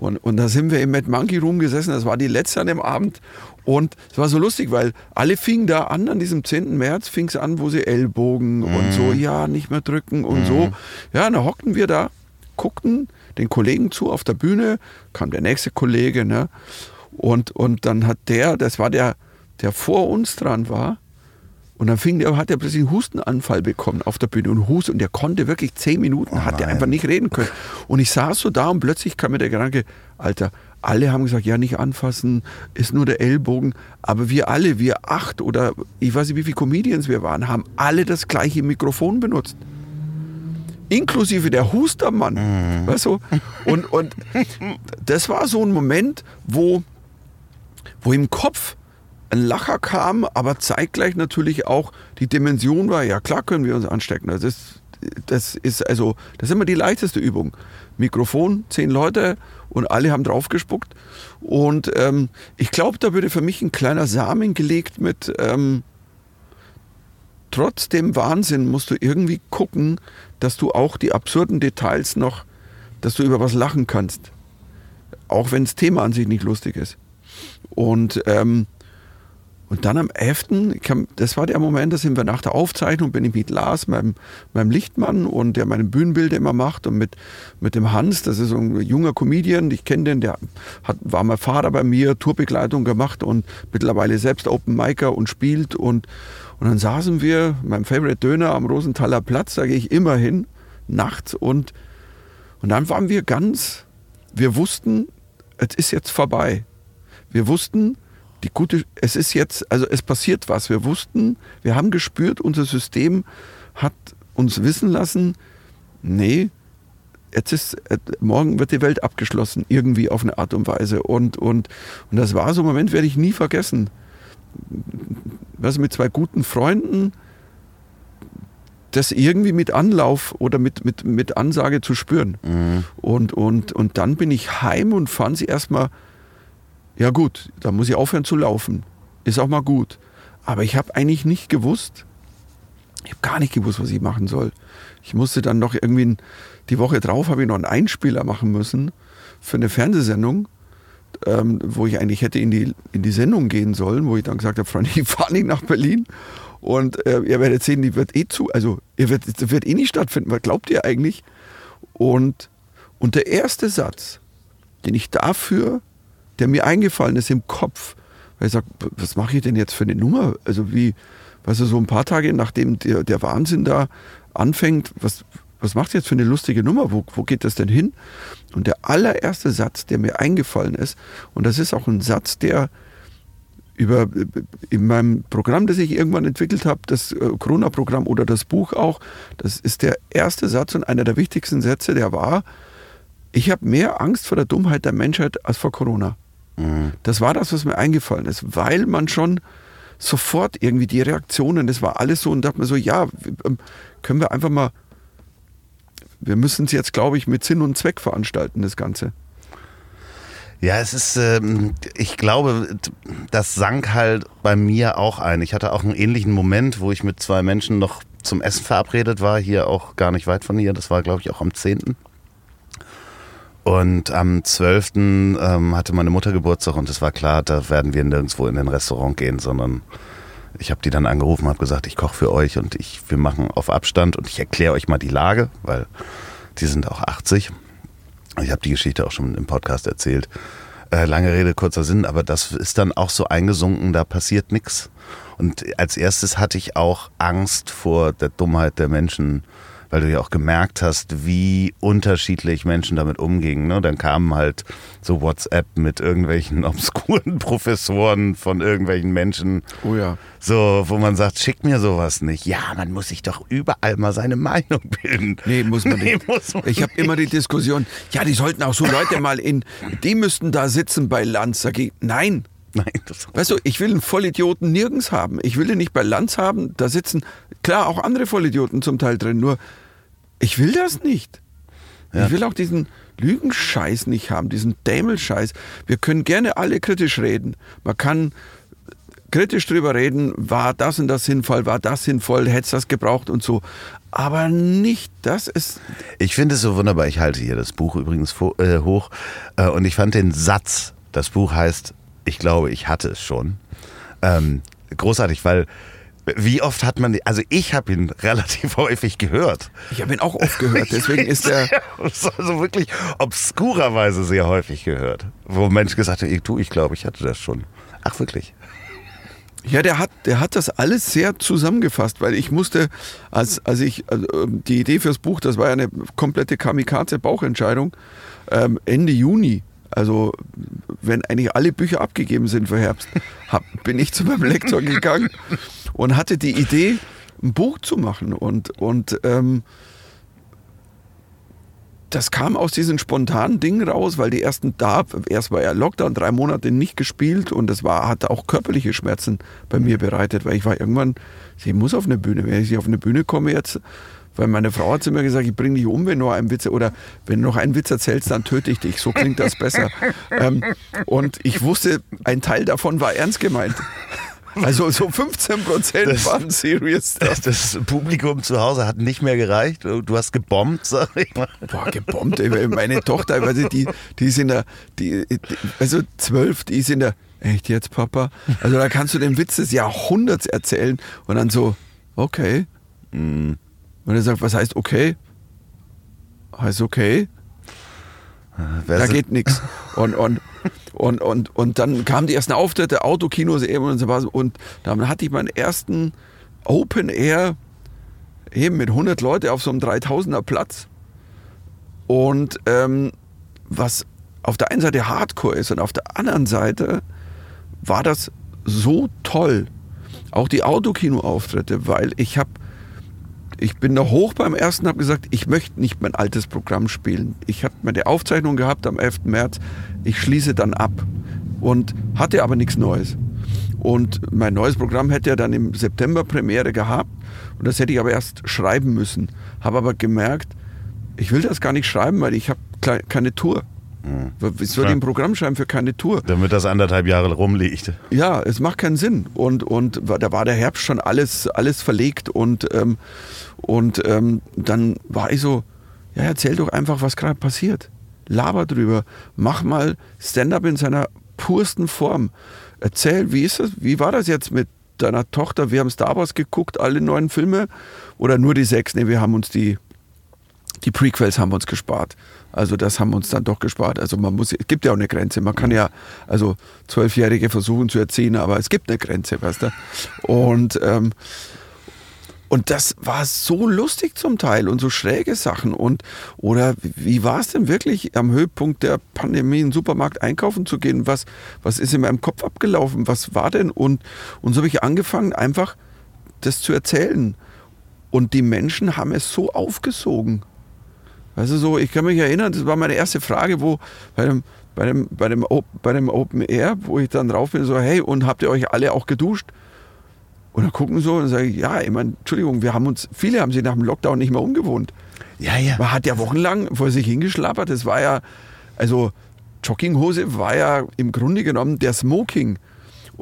Und, und da sind wir im Mad Monkey Room gesessen, das war die letzte an dem Abend. Und es war so lustig, weil alle fingen da an, an diesem 10. März fing es an, wo sie Ellbogen und so, ja, nicht mehr drücken und so. Ja, und da hockten wir da, guckten den Kollegen zu auf der Bühne, kam der nächste Kollege, ne? Und, und dann hat der, das war der, der vor uns dran war, und dann fing der, hat er plötzlich einen Hustenanfall bekommen auf der Bühne und Hust und der konnte wirklich zehn Minuten, hat er einfach nicht reden können. Und ich saß so da und plötzlich kam mir der Gedanke, Alter, alle haben gesagt, ja, nicht anfassen, ist nur der Ellbogen. Aber wir alle, wir acht oder ich weiß nicht, wie viele Comedians wir waren, haben alle das gleiche Mikrofon benutzt. Inklusive der Hustermann. Weißt du? Und, und das war so ein Moment, wo, wo im Kopf ein Lacher kam, aber zeitgleich natürlich auch die Dimension war, ja klar können wir uns anstecken. Das ist, das ist also, das ist immer die leichteste Übung. Mikrofon, zehn Leute und alle haben draufgespuckt. Und ähm, ich glaube, da würde für mich ein kleiner Samen gelegt mit, ähm, trotz dem Wahnsinn musst du irgendwie gucken, dass du auch die absurden Details noch, dass du über was lachen kannst. Auch wenn das Thema an sich nicht lustig ist. Und, ähm, und dann am 11., ich kam, das war der Moment, da sind wir nach der Aufzeichnung, bin ich mit Lars, meinem, meinem Lichtmann und der meine Bühnenbilder immer macht und mit, mit dem Hans, das ist so ein junger Comedian, ich kenne den, der hat, war mal Fahrer bei mir, Tourbegleitung gemacht und mittlerweile selbst Open Micer und spielt und, und dann saßen wir, mein Favorite Döner am Rosenthaler Platz, da gehe ich immer hin, nachts und, und dann waren wir ganz, wir wussten, es ist jetzt vorbei. Wir wussten, die gute, es ist jetzt, also es passiert was. Wir wussten, wir haben gespürt, unser System hat uns wissen lassen, nee, jetzt ist, äh, morgen wird die Welt abgeschlossen, irgendwie auf eine Art und Weise. Und, und, und das war so ein Moment, werde ich nie vergessen. Was mit zwei guten Freunden, das irgendwie mit Anlauf oder mit, mit, mit Ansage zu spüren. Und, und, und dann bin ich heim und fand sie erstmal, ja gut, da muss ich aufhören zu laufen. Ist auch mal gut. Aber ich habe eigentlich nicht gewusst, ich habe gar nicht gewusst, was ich machen soll. Ich musste dann noch irgendwie, die Woche drauf habe ich noch einen Einspieler machen müssen für eine Fernsehsendung, ähm, wo ich eigentlich hätte in die, in die Sendung gehen sollen, wo ich dann gesagt habe, Freunde, ich fahre nicht nach Berlin und äh, ihr werdet sehen, die wird eh zu, also ihr wird, wird eh nicht stattfinden, was glaubt ihr eigentlich? Und, und der erste Satz, den ich dafür, der mir eingefallen ist im Kopf, weil ich sage, was mache ich denn jetzt für eine Nummer? Also wie, weißt du, so ein paar Tage nachdem der, der Wahnsinn da anfängt, was, was macht jetzt für eine lustige Nummer? Wo, wo geht das denn hin? Und der allererste Satz, der mir eingefallen ist, und das ist auch ein Satz, der über in meinem Programm, das ich irgendwann entwickelt habe, das äh, Corona-Programm oder das Buch auch, das ist der erste Satz und einer der wichtigsten Sätze, der war, ich habe mehr Angst vor der Dummheit der Menschheit als vor Corona. Mhm. Das war das, was mir eingefallen ist, weil man schon sofort irgendwie die Reaktionen, das war alles so und dachte mir so, ja, ähm, können wir einfach mal, wir müssen es jetzt, glaube ich, mit Sinn und Zweck veranstalten, das Ganze. Ja, es ist, ähm, ich glaube, das sank halt bei mir auch ein. Ich hatte auch einen ähnlichen Moment, wo ich mit zwei Menschen noch zum Essen verabredet war, hier auch gar nicht weit von hier. Das war, glaube ich, auch am 10. Und am 12. Ähm, hatte meine Mutter Geburtstag und es war klar, da werden wir nirgendwo in den Restaurant gehen, sondern ich habe die dann angerufen, habe gesagt, ich koche für euch und ich, wir machen auf Abstand und ich erkläre euch mal die Lage, weil die sind auch 80 ich habe die Geschichte auch schon im Podcast erzählt. Äh, lange Rede, kurzer Sinn, aber das ist dann auch so eingesunken, da passiert nichts. Und als erstes hatte ich auch Angst vor der Dummheit der Menschen, weil du ja auch gemerkt hast, wie unterschiedlich Menschen damit umgingen. Ne? Dann kamen halt so WhatsApp mit irgendwelchen obskuren Professoren von irgendwelchen Menschen. Oh ja. So, wo man sagt, schick mir sowas nicht. Ja, man muss sich doch überall mal seine Meinung bilden. Nee, muss man nicht. Nee, muss man ich habe immer die Diskussion, ja, die sollten auch so Leute mal in, die müssten da sitzen bei Lanz. Sag ich, nein, Nein, das weißt du, ich will einen Vollidioten nirgends haben. Ich will den nicht bei Lanz haben. Da sitzen, klar, auch andere Vollidioten zum Teil drin. Nur, ich will das nicht. Ja. Ich will auch diesen Lügenscheiß nicht haben, diesen Dämelscheiß. Wir können gerne alle kritisch reden. Man kann kritisch drüber reden, war das und das sinnvoll, war das sinnvoll, hätte es das gebraucht und so. Aber nicht, das ist. Ich finde es so wunderbar. Ich halte hier das Buch übrigens äh, hoch. Äh, und ich fand den Satz, das Buch heißt, ich glaube, ich hatte es schon, ähm, großartig, weil wie oft hat man, also ich habe ihn relativ häufig gehört. Ich habe ihn auch oft gehört, deswegen ist er. Also wirklich obskurerweise sehr häufig gehört. Wo ein Mensch gesagt hat, ich, du, ich glaube, ich hatte das schon. Ach, wirklich. Ja, der hat, der hat das alles sehr zusammengefasst, weil ich musste, als, als ich, also die Idee fürs Buch, das war ja eine komplette Kamikaze-Bauchentscheidung, ähm, Ende Juni also wenn eigentlich alle Bücher abgegeben sind für Herbst, hab, bin ich zu meinem Lektor gegangen und hatte die Idee, ein Buch zu machen. Und, und ähm, das kam aus diesen spontanen Dingen raus, weil die ersten da, erst war ja Lockdown, drei Monate nicht gespielt und das war, hatte auch körperliche Schmerzen bei mir bereitet, weil ich war irgendwann, ich muss auf eine Bühne, wenn ich auf eine Bühne komme jetzt, weil meine Frau hat zu mir gesagt, ich bringe dich um, wenn du einen Witz oder wenn du noch einen Witz erzählst, dann töte ich dich. So klingt das besser. ähm, und ich wusste, ein Teil davon war ernst gemeint. Also so 15 Prozent waren serious stuff. Das, Publikum zu Hause hat nicht mehr gereicht. Du hast gebombt, sag ich mal. Boah, gebombt. Ey. Meine Tochter, also die, die ist in der, die, also zwölf, die ist in der, echt jetzt, Papa? Also da kannst du den Witz des Jahrhunderts erzählen und dann so, okay. Mhm. Und er sagt, was heißt okay? Heißt okay? Wer da geht nichts. Und, und, und, und, und dann kamen die ersten Auftritte, Autokinos eben und so was. Und dann hatte ich meinen ersten Open Air eben mit 100 Leute auf so einem 3000er Platz. Und ähm, was auf der einen Seite Hardcore ist und auf der anderen Seite war das so toll. Auch die Autokino-Auftritte, weil ich habe ich bin da hoch beim ersten, habe gesagt, ich möchte nicht mein altes Programm spielen. Ich habe meine Aufzeichnung gehabt am 11. März, ich schließe dann ab und hatte aber nichts Neues. Und mein neues Programm hätte ja dann im September Premiere gehabt und das hätte ich aber erst schreiben müssen. Habe aber gemerkt, ich will das gar nicht schreiben, weil ich habe keine Tour. Mhm. Soll ich ein Programm schreiben für keine Tour? Damit das anderthalb Jahre rumliegt. Ja, es macht keinen Sinn. Und, und da war der Herbst schon alles, alles verlegt. Und, ähm, und ähm, dann war ich so, ja, erzähl doch einfach, was gerade passiert. Laber drüber. Mach mal Stand-up in seiner pursten Form. Erzähl, wie ist das? Wie war das jetzt mit deiner Tochter? Wir haben Star Wars geguckt, alle neuen Filme. Oder nur die sechs? Ne, wir haben uns die, die Prequels haben uns gespart. Also das haben uns dann doch gespart. Also man muss, es gibt ja auch eine Grenze. Man kann ja also Zwölfjährige versuchen zu erziehen, aber es gibt eine Grenze, weißt du. Und ähm, und das war so lustig zum Teil und so schräge Sachen. Und oder wie war es denn wirklich am Höhepunkt der Pandemie in den Supermarkt einkaufen zu gehen? Was, was ist in meinem Kopf abgelaufen? Was war denn? Und, und so habe ich angefangen, einfach das zu erzählen. Und die Menschen haben es so aufgesogen. Also so, ich kann mich erinnern, das war meine erste Frage, wo bei dem, bei dem, bei dem, bei dem Open Air, wo ich dann drauf bin, so, hey, und habt ihr euch alle auch geduscht? Und dann gucken so und sagen, ja, ich meine, Entschuldigung, wir haben uns, viele haben sich nach dem Lockdown nicht mehr umgewohnt. Ja, ja. Man hat ja wochenlang vor sich hingeschlappert. Das war ja, also Jogginghose war ja im Grunde genommen der Smoking.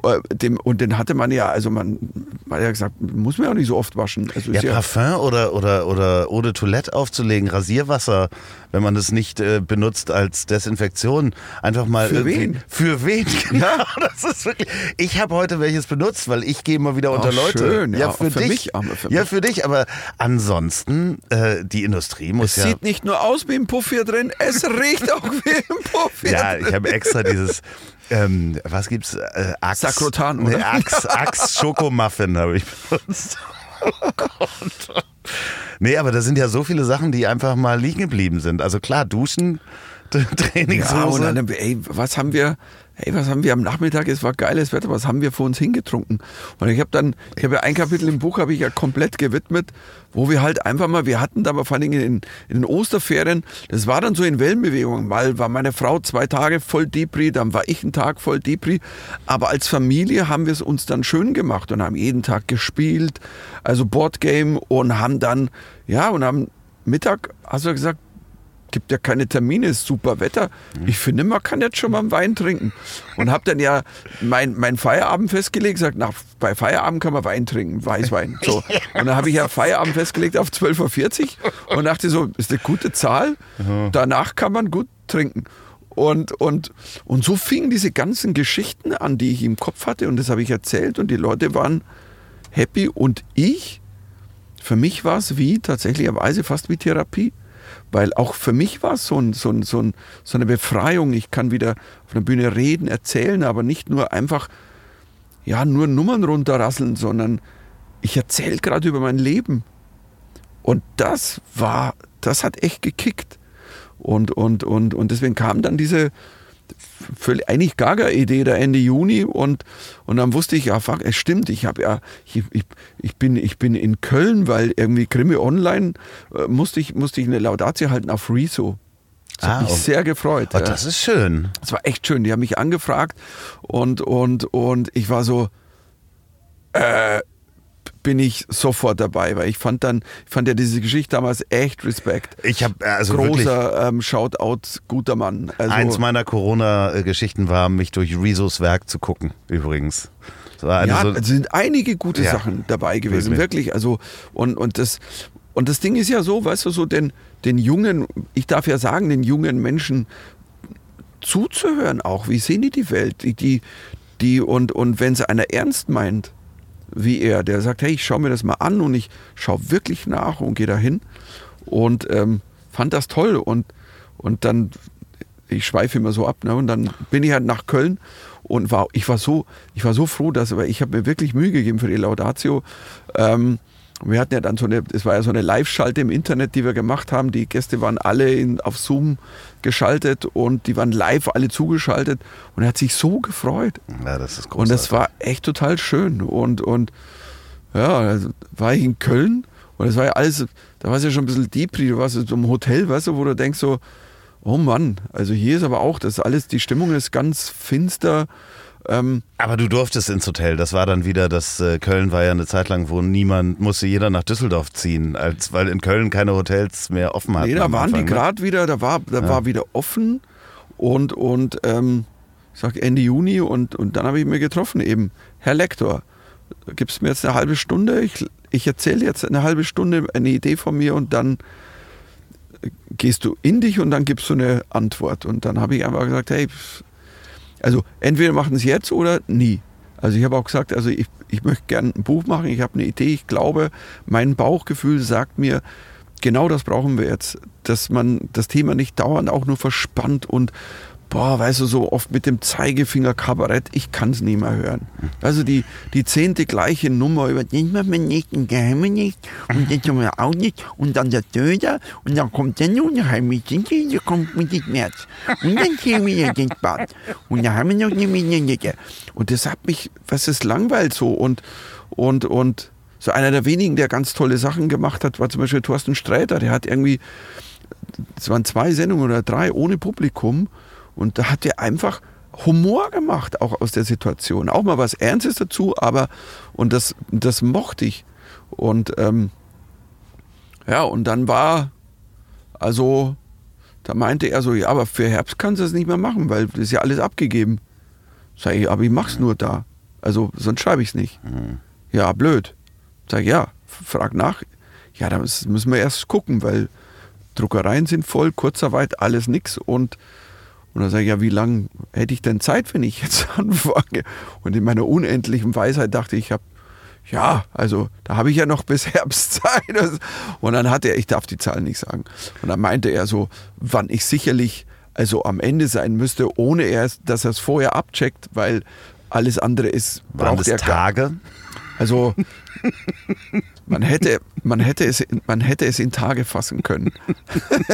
Äh, dem, und den hatte man ja, also man, man hat ja gesagt, muss man ja nicht so oft waschen. Also ja, ja, Parfum oder, oder, oder Eau de Toilette aufzulegen, Rasierwasser, wenn man das nicht äh, benutzt als Desinfektion, einfach mal. Für wen? Für wen? Genau, das ist wirklich. Ich habe heute welches benutzt, weil ich gehe mal wieder unter Ach, Leute. schön, ja, für, für dich. mich, aber für ja, mich. für dich, aber ansonsten, äh, die Industrie muss es ja. sieht nicht nur aus wie ein Puff hier drin, es riecht auch wie ein Puff hier Ja, drin. ich habe extra dieses, ähm, was gibt's? Äh, Axe. Sakrotan, Nee, oder? Axe, Axe Schokomuffin habe ich benutzt. Oh Gott. Nee, aber da sind ja so viele Sachen, die einfach mal liegen geblieben sind. Also klar, Duschen, Ja, und Trainingshose. dann, ey, was haben wir, ey, was haben wir am Nachmittag, es war geiles Wetter, was haben wir vor uns hingetrunken? Und ich habe dann, ich habe ja ein Kapitel im Buch, habe ich ja komplett gewidmet, wo wir halt einfach mal, wir hatten da aber vor Dingen in, in den Osterferien, das war dann so in Wellenbewegung, mal war meine Frau zwei Tage voll Depri, dann war ich einen Tag voll Depri, aber als Familie haben wir es uns dann schön gemacht und haben jeden Tag gespielt, also Boardgame und haben dann, ja, und am Mittag, hast du gesagt, gibt ja keine Termine, ist super Wetter. Ich finde, man kann jetzt schon mal einen Wein trinken. Und habe dann ja mein, mein Feierabend festgelegt, gesagt, nach, bei Feierabend kann man Wein trinken, Weißwein. So. Und dann habe ich ja Feierabend festgelegt auf 12.40 Uhr und dachte so, ist eine gute Zahl. Danach kann man gut trinken. Und, und, und so fingen diese ganzen Geschichten an, die ich im Kopf hatte. Und das habe ich erzählt und die Leute waren happy. Und ich, für mich war es wie tatsächlicherweise fast wie Therapie. Weil auch für mich war es so, ein, so, ein, so, ein, so eine Befreiung. Ich kann wieder auf der Bühne reden, erzählen, aber nicht nur einfach, ja, nur Nummern runterrasseln, sondern ich erzähle gerade über mein Leben. Und das war, das hat echt gekickt. Und, und, und, und deswegen kam dann diese eigentlich Gaga-Idee da Ende Juni und, und dann wusste ich, ja, fuck, es stimmt, ich habe ja, ich, ich, ich, bin, ich bin in Köln, weil irgendwie Krimi Online äh, musste, ich, musste ich eine Laudatio halten auf Rezo. Das Ah, hat mich oh. sehr gefreut. Oh, das ist schön. Das war echt schön. Die haben mich angefragt und, und, und ich war so, äh, bin ich sofort dabei, weil ich fand dann, ich fand ja diese Geschichte damals echt Respekt. Ich habe also wirklich Großer ähm, Shoutout, guter Mann. Also, eins meiner Corona-Geschichten war, mich durch Rezos Werk zu gucken. Übrigens. Ja, so, es sind einige gute Ja. Sachen dabei gewesen, Wirklich. wirklich. Also und, und das und das Ding ist ja so, weißt du, so den den jungen, ich darf ja sagen, den jungen Menschen zuzuhören auch. Wie sehen die die Welt? Die die, die und und wenn es einer ernst meint, wie er, der sagt, hey, ich schaue mir das mal an und ich schaue wirklich nach und gehe dahin und ähm, fand das toll und und dann ich schweife immer so ab, ne? Und dann bin ich halt nach Köln und war, ich war so, ich war so froh, dass, weil ich habe mir wirklich Mühe gegeben für die Laudatio. Ähm, wir hatten ja dann so eine, es war ja so eine Live-Schalte im Internet, die wir gemacht haben. Die Gäste waren alle in, auf Zoom geschaltet und die waren live alle zugeschaltet und er hat sich so gefreut. ja, das ist großartig. Und das war echt total schön. Und, und ja, also war ich in Köln und es war ja alles, da war es ja schon ein bisschen Depri, du warst in so einem Hotel, weißt du, wo du denkst so, oh Mann, also hier ist aber auch, das alles, die Stimmung ist ganz finster. Ähm, Aber du durftest ins Hotel. Das war dann wieder, das äh, Köln war ja eine Zeit lang, wo niemand, musste jeder nach Düsseldorf ziehen, als, weil in Köln keine Hotels mehr offen hatten. nee, da waren die Anfang, ne? gerade wieder, da war, da war wieder offen und, und ähm, ich sag Ende Juni und, und dann habe ich mir getroffen eben, Herr Lektor, gibst mir jetzt eine halbe Stunde, ich, ich erzähle jetzt eine halbe Stunde eine Idee von mir und dann gehst du in dich und dann gibst du eine Antwort. Und dann habe ich einfach gesagt, hey, pff, also entweder machen es jetzt oder nie. Also ich habe auch gesagt, also ich, ich möchte gerne ein Buch machen, ich habe eine Idee, ich glaube, mein Bauchgefühl sagt mir, genau das brauchen wir jetzt, dass man das Thema nicht dauernd auch nur verspannt und boah, weißt du, so oft mit dem Zeigefinger Kabarett, ich kann es nicht mehr hören. Also die, die zehnte gleiche Nummer über den machen wir nicht, den Geheimen nicht und den tun wir auch nicht und dann der Döder und dann kommt der Unheimlich, der kommt mit dem März und dann gehen wir den Bad und dann haben wir noch eine Minute. Und das hat mich, was ist langweilt so und, und, und so einer der wenigen, der ganz tolle Sachen gemacht hat, war zum Beispiel Thorsten Sträter, der hat irgendwie, es waren zwei Sendungen oder drei ohne Publikum und da hat er einfach Humor gemacht, auch aus der Situation. Auch mal was Ernstes dazu, aber, und das, das mochte ich. Und ähm, ja, und dann war, also, da meinte er so, ja, aber für Herbst kannst du es nicht mehr machen, weil das ist ja alles abgegeben. Sag ich, aber ich mach's nur da. Also, sonst schreibe ich es nicht. Mhm. Ja, blöd. Sag ich, ja, frag nach. Ja, da müssen wir erst gucken, weil Druckereien sind voll, Kurzarbeit, alles nix und und dann sage ich, ja, wie lange hätte ich denn Zeit, wenn ich jetzt anfange? Und in meiner unendlichen Weisheit dachte ich, ich habe, ja, also da habe ich ja noch bis Herbst Zeit. Und dann hat er, ich darf die Zahlen nicht sagen, und dann meinte er so, wann ich sicherlich also am Ende sein müsste, ohne erst, dass er es vorher abcheckt, weil alles andere ist, Waren braucht das er gar Tage? also man hätte, man, hätte es, man hätte es in Tage fassen können.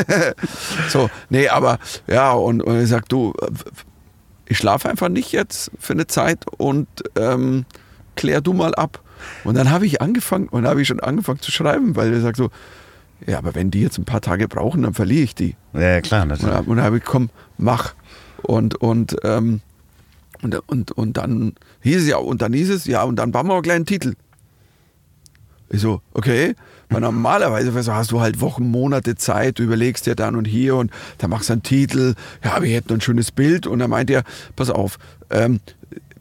so, nee, aber ja, und, und er sagt, du, ich schlafe einfach nicht jetzt für eine Zeit und ähm, klär du mal ab. Und dann habe ich angefangen, und habe ich schon angefangen zu schreiben, weil er sagt so, ja, aber wenn die jetzt ein paar Tage brauchen, dann verliere ich die. Ja, klar, Und natürlich. dann, und dann habe ich, komm, mach. Und, und, ähm, und, und, und dann hieß es ja, und dann hieß es, ja, und dann bauen wir auch gleich einen Titel. Ich so, okay. Weil normalerweise weißt du, hast du halt Wochen, Monate Zeit, du überlegst dir dann und hier und dann machst du einen Titel, ja, wir hätten ein schönes Bild. Und dann meint er, pass auf, ähm,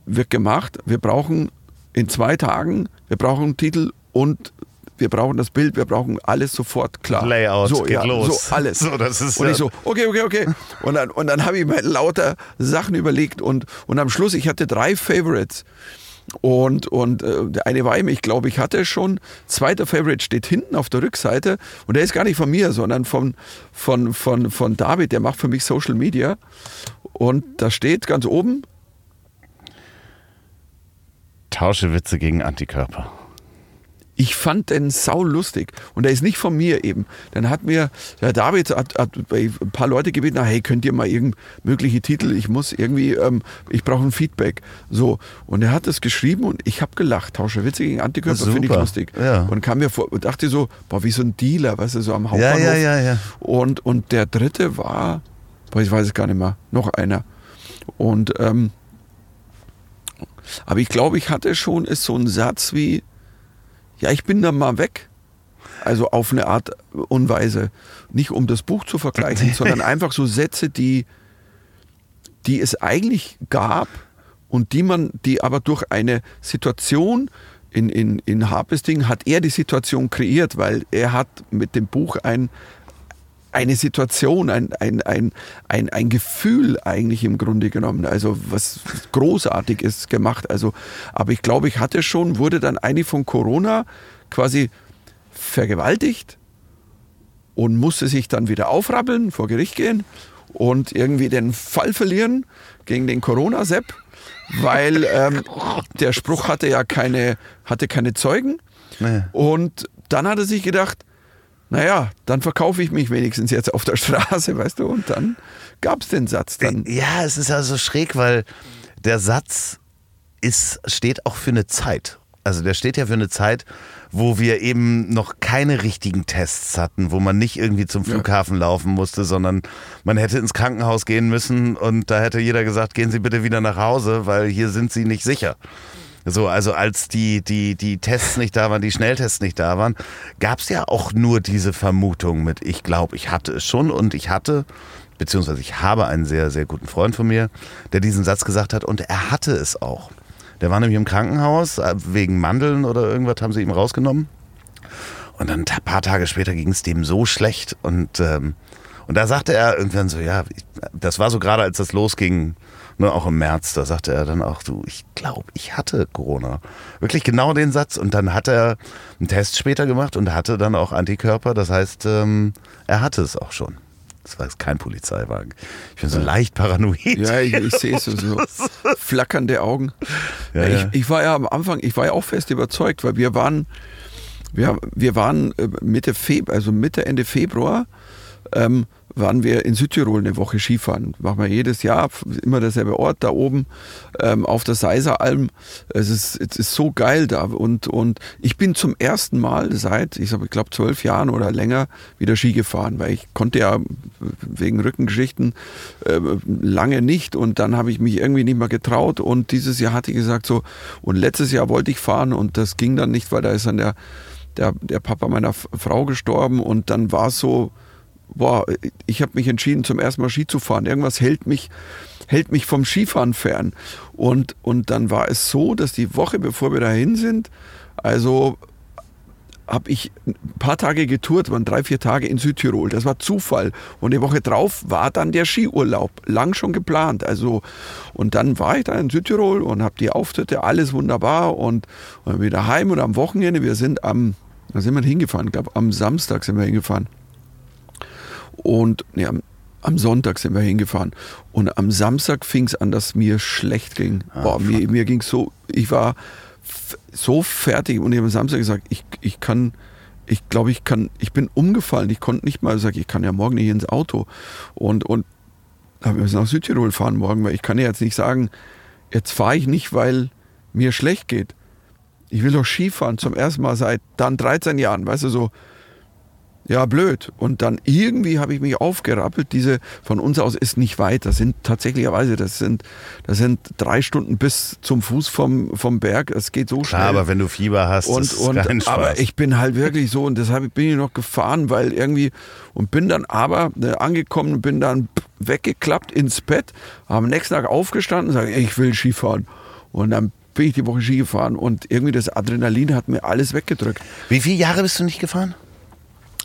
wird gemacht, wir brauchen in zwei Tagen, wir brauchen einen Titel und wir brauchen das Bild, wir brauchen alles sofort klar. Layout, so, geht ja, los. So, alles. So, das ist und ich so, okay, okay, okay. Und dann, und dann habe ich mir lauter Sachen überlegt und, und am Schluss, ich hatte drei Favorites. Und, und äh, der eine war ihm, ich glaube, ich hatte schon. Zweiter Favorite steht hinten auf der Rückseite und der ist gar nicht von mir, sondern von, von, von, von David, der macht für mich Social Media. Und da steht ganz oben, Tausche Witze gegen Antikörper. Ich fand den sau lustig und der ist nicht von mir eben. Dann hat mir der David hat, hat bei ein paar Leute gebeten, na, hey, könnt ihr mal irgend mögliche Titel, ich muss irgendwie, ähm, ich brauche ein Feedback. So und er hat das geschrieben und ich habe gelacht. Tausche Witze gegen Antikörper finde ich lustig. Ja. Und kam mir vor und dachte so, boah, wie so ein Dealer, weißt du, so am Ja, Hauptbahnhof. ja, ja, ja. Und und der dritte war, boah, ich weiß es gar nicht mehr, noch einer. Und ähm, aber ich glaube, ich hatte schon ist so ein Satz wie ja, ich bin dann mal weg. Also auf eine Art Unweise. Nicht um das Buch zu vergleichen, sondern einfach so Sätze, die, die es eigentlich gab und die man, die aber durch eine Situation in, in, in Harpesting hat er die Situation kreiert, weil er hat mit dem Buch ein, eine Situation, ein, ein, ein, ein, ein Gefühl eigentlich im Grunde genommen, also was großartig ist gemacht. Also, aber ich glaube, ich hatte schon, wurde dann eigentlich von Corona quasi vergewaltigt und musste sich dann wieder aufrappeln, vor Gericht gehen und irgendwie den Fall verlieren gegen den Corona-Sepp, weil ähm, der Spruch hatte ja keine, hatte keine Zeugen. Nee. Und dann hat er sich gedacht, naja, dann verkaufe ich mich wenigstens jetzt auf der Straße, weißt du, und dann gab es den Satz dann. Ja, es ist ja so schräg, weil der Satz ist, steht auch für eine Zeit. Also der steht ja für eine Zeit, wo wir eben noch keine richtigen Tests hatten, wo man nicht irgendwie zum Flughafen laufen musste, sondern man hätte ins Krankenhaus gehen müssen und da hätte jeder gesagt, gehen Sie bitte wieder nach Hause, weil hier sind Sie nicht sicher. So, also als die, die, die Tests nicht da waren, die Schnelltests nicht da waren, gab es ja auch nur diese Vermutung mit, ich glaube, ich hatte es schon und ich hatte, beziehungsweise ich habe einen sehr, sehr guten Freund von mir, der diesen Satz gesagt hat und er hatte es auch. Der war nämlich im Krankenhaus, äh, wegen Mandeln oder irgendwas haben sie ihm rausgenommen. Und dann ein paar Tage später ging es dem so schlecht und, ähm, und da sagte er irgendwann so, ja, das war so gerade, als das losging, ne, auch im März, da sagte er dann auch, du, ich glaube, ich hatte Corona. Wirklich genau den Satz. Und dann hat er einen Test später gemacht und hatte dann auch Antikörper. Das heißt, ähm, er hatte es auch schon. Das war kein Polizeiwagen. Ich bin so leicht paranoid. Ja, ich, ich sehe es so, so flackernde Augen. Ja, ich, ja. ich war ja am Anfang, ich war ja auch fest überzeugt, weil wir waren, wir, wir waren äh, Mitte Februar, also Mitte, Ende Februar, ähm, waren wir in Südtirol eine Woche Skifahren. Machen wir jedes Jahr, immer derselbe Ort da oben ähm, auf der Seiseralm. Es ist, es ist so geil da. Und, und ich bin zum ersten Mal seit, ich, glaube, zwölf Jahren oder länger wieder Ski gefahren, weil ich konnte ja wegen Rückengeschichten äh, lange nicht. Und dann habe ich mich irgendwie nicht mehr getraut. Und dieses Jahr hatte ich gesagt so und letztes Jahr wollte ich fahren. Und das ging dann nicht, weil da ist dann der, der, der Papa meiner Frau gestorben. Und dann war es so, boah, ich habe mich entschieden, zum ersten Mal Ski zu fahren. Irgendwas hält mich, hält mich vom Skifahren fern. Und, und dann war es so, dass die Woche, bevor wir dahin sind, also habe ich ein paar Tage getourt, waren drei, vier Tage in Südtirol. Das war Zufall. Und die Woche drauf war dann der Skiurlaub, lang schon geplant. Also und dann war ich da in Südtirol und habe die Auftritte, alles wunderbar und, und wieder heim und am Wochenende. Wir sind am, da sind wir hingefahren, glaube am Samstag sind wir hingefahren. Und nee, am, am Sonntag sind wir hingefahren. Und am Samstag fing es an, dass mir schlecht ging. Boah, mir, mir ging so, ich war so fertig und ich habe am Samstag gesagt, ich, ich kann, ich glaube, ich kann, ich bin umgefallen. Ich konnte nicht mal sagen, ich kann ja morgen nicht ins Auto. Und, und wir müssen nach Südtirol fahren morgen, weil ich kann ja jetzt nicht sagen, jetzt fahre ich nicht, weil mir schlecht geht. Ich will doch Skifahren zum ersten Mal seit dann 13 Jahren, weißt du, so, ja, blöd. Und dann irgendwie habe ich mich aufgerappelt. Diese von uns aus ist nicht weit. Das sind tatsächlicherweise, das sind, das sind drei Stunden bis zum Fuß vom, vom Berg. Es geht so schnell. Klar, aber wenn du Fieber hast, Und, ist und, kein Spaß. aber ich bin halt wirklich so und deshalb bin ich noch gefahren, weil irgendwie und bin dann aber äh, angekommen, bin dann weggeklappt ins Bett, am nächsten Tag aufgestanden und sage, ich will Skifahren. Und dann bin ich die Woche Ski gefahren und irgendwie das Adrenalin hat mir alles weggedrückt. Wie viele Jahre bist du nicht gefahren?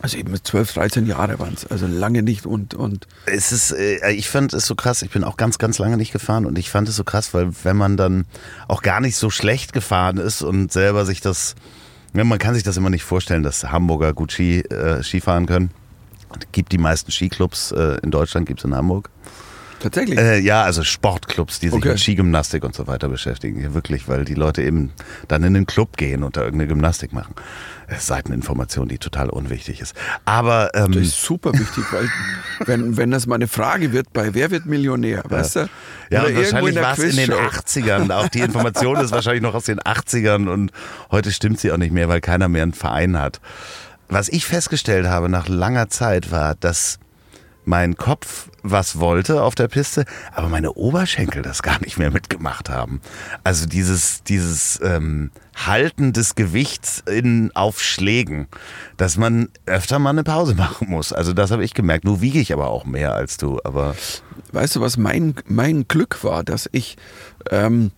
Also eben mit 12, 13 Jahre waren es, also lange nicht und, und Es ist, äh, ich fand es so krass, ich bin auch ganz, ganz lange nicht gefahren und ich fand es so krass, weil wenn man dann auch gar nicht so schlecht gefahren ist und selber sich das, ja, man kann sich das immer nicht vorstellen, dass Hamburger gut Ski, äh, Skifahren können. Es gibt die meisten Skiclubs äh, in Deutschland, gibt es in Hamburg. tatsächlich. Äh, ja, also Sportclubs, die sich Okay. mit Skigymnastik und so weiter beschäftigen. Ja, wirklich, weil die Leute eben dann in den Club gehen und da irgendeine Gymnastik machen. Seiteninformation, die total unwichtig ist. Aber ähm, das ist super wichtig, weil wenn, wenn das mal eine Frage wird, bei Wer wird Millionär, weißt du? Ja, Oder und wahrscheinlich war es in den Quizshow. 80ern. Auch die Information ist wahrscheinlich noch aus den 80ern und heute stimmt sie auch nicht mehr, weil keiner mehr einen Verein hat. Was ich festgestellt habe nach langer Zeit war, dass mein Kopf was wollte auf der Piste, aber meine Oberschenkel das gar nicht mehr mitgemacht haben. Also dieses, dieses ähm, Halten des Gewichts in, auf Schlägen, dass man öfter mal eine Pause machen muss. Also das habe ich gemerkt. Nur wiege ich aber auch mehr als du. Aber Weißt du, was mein, mein Glück war, dass ich ähm,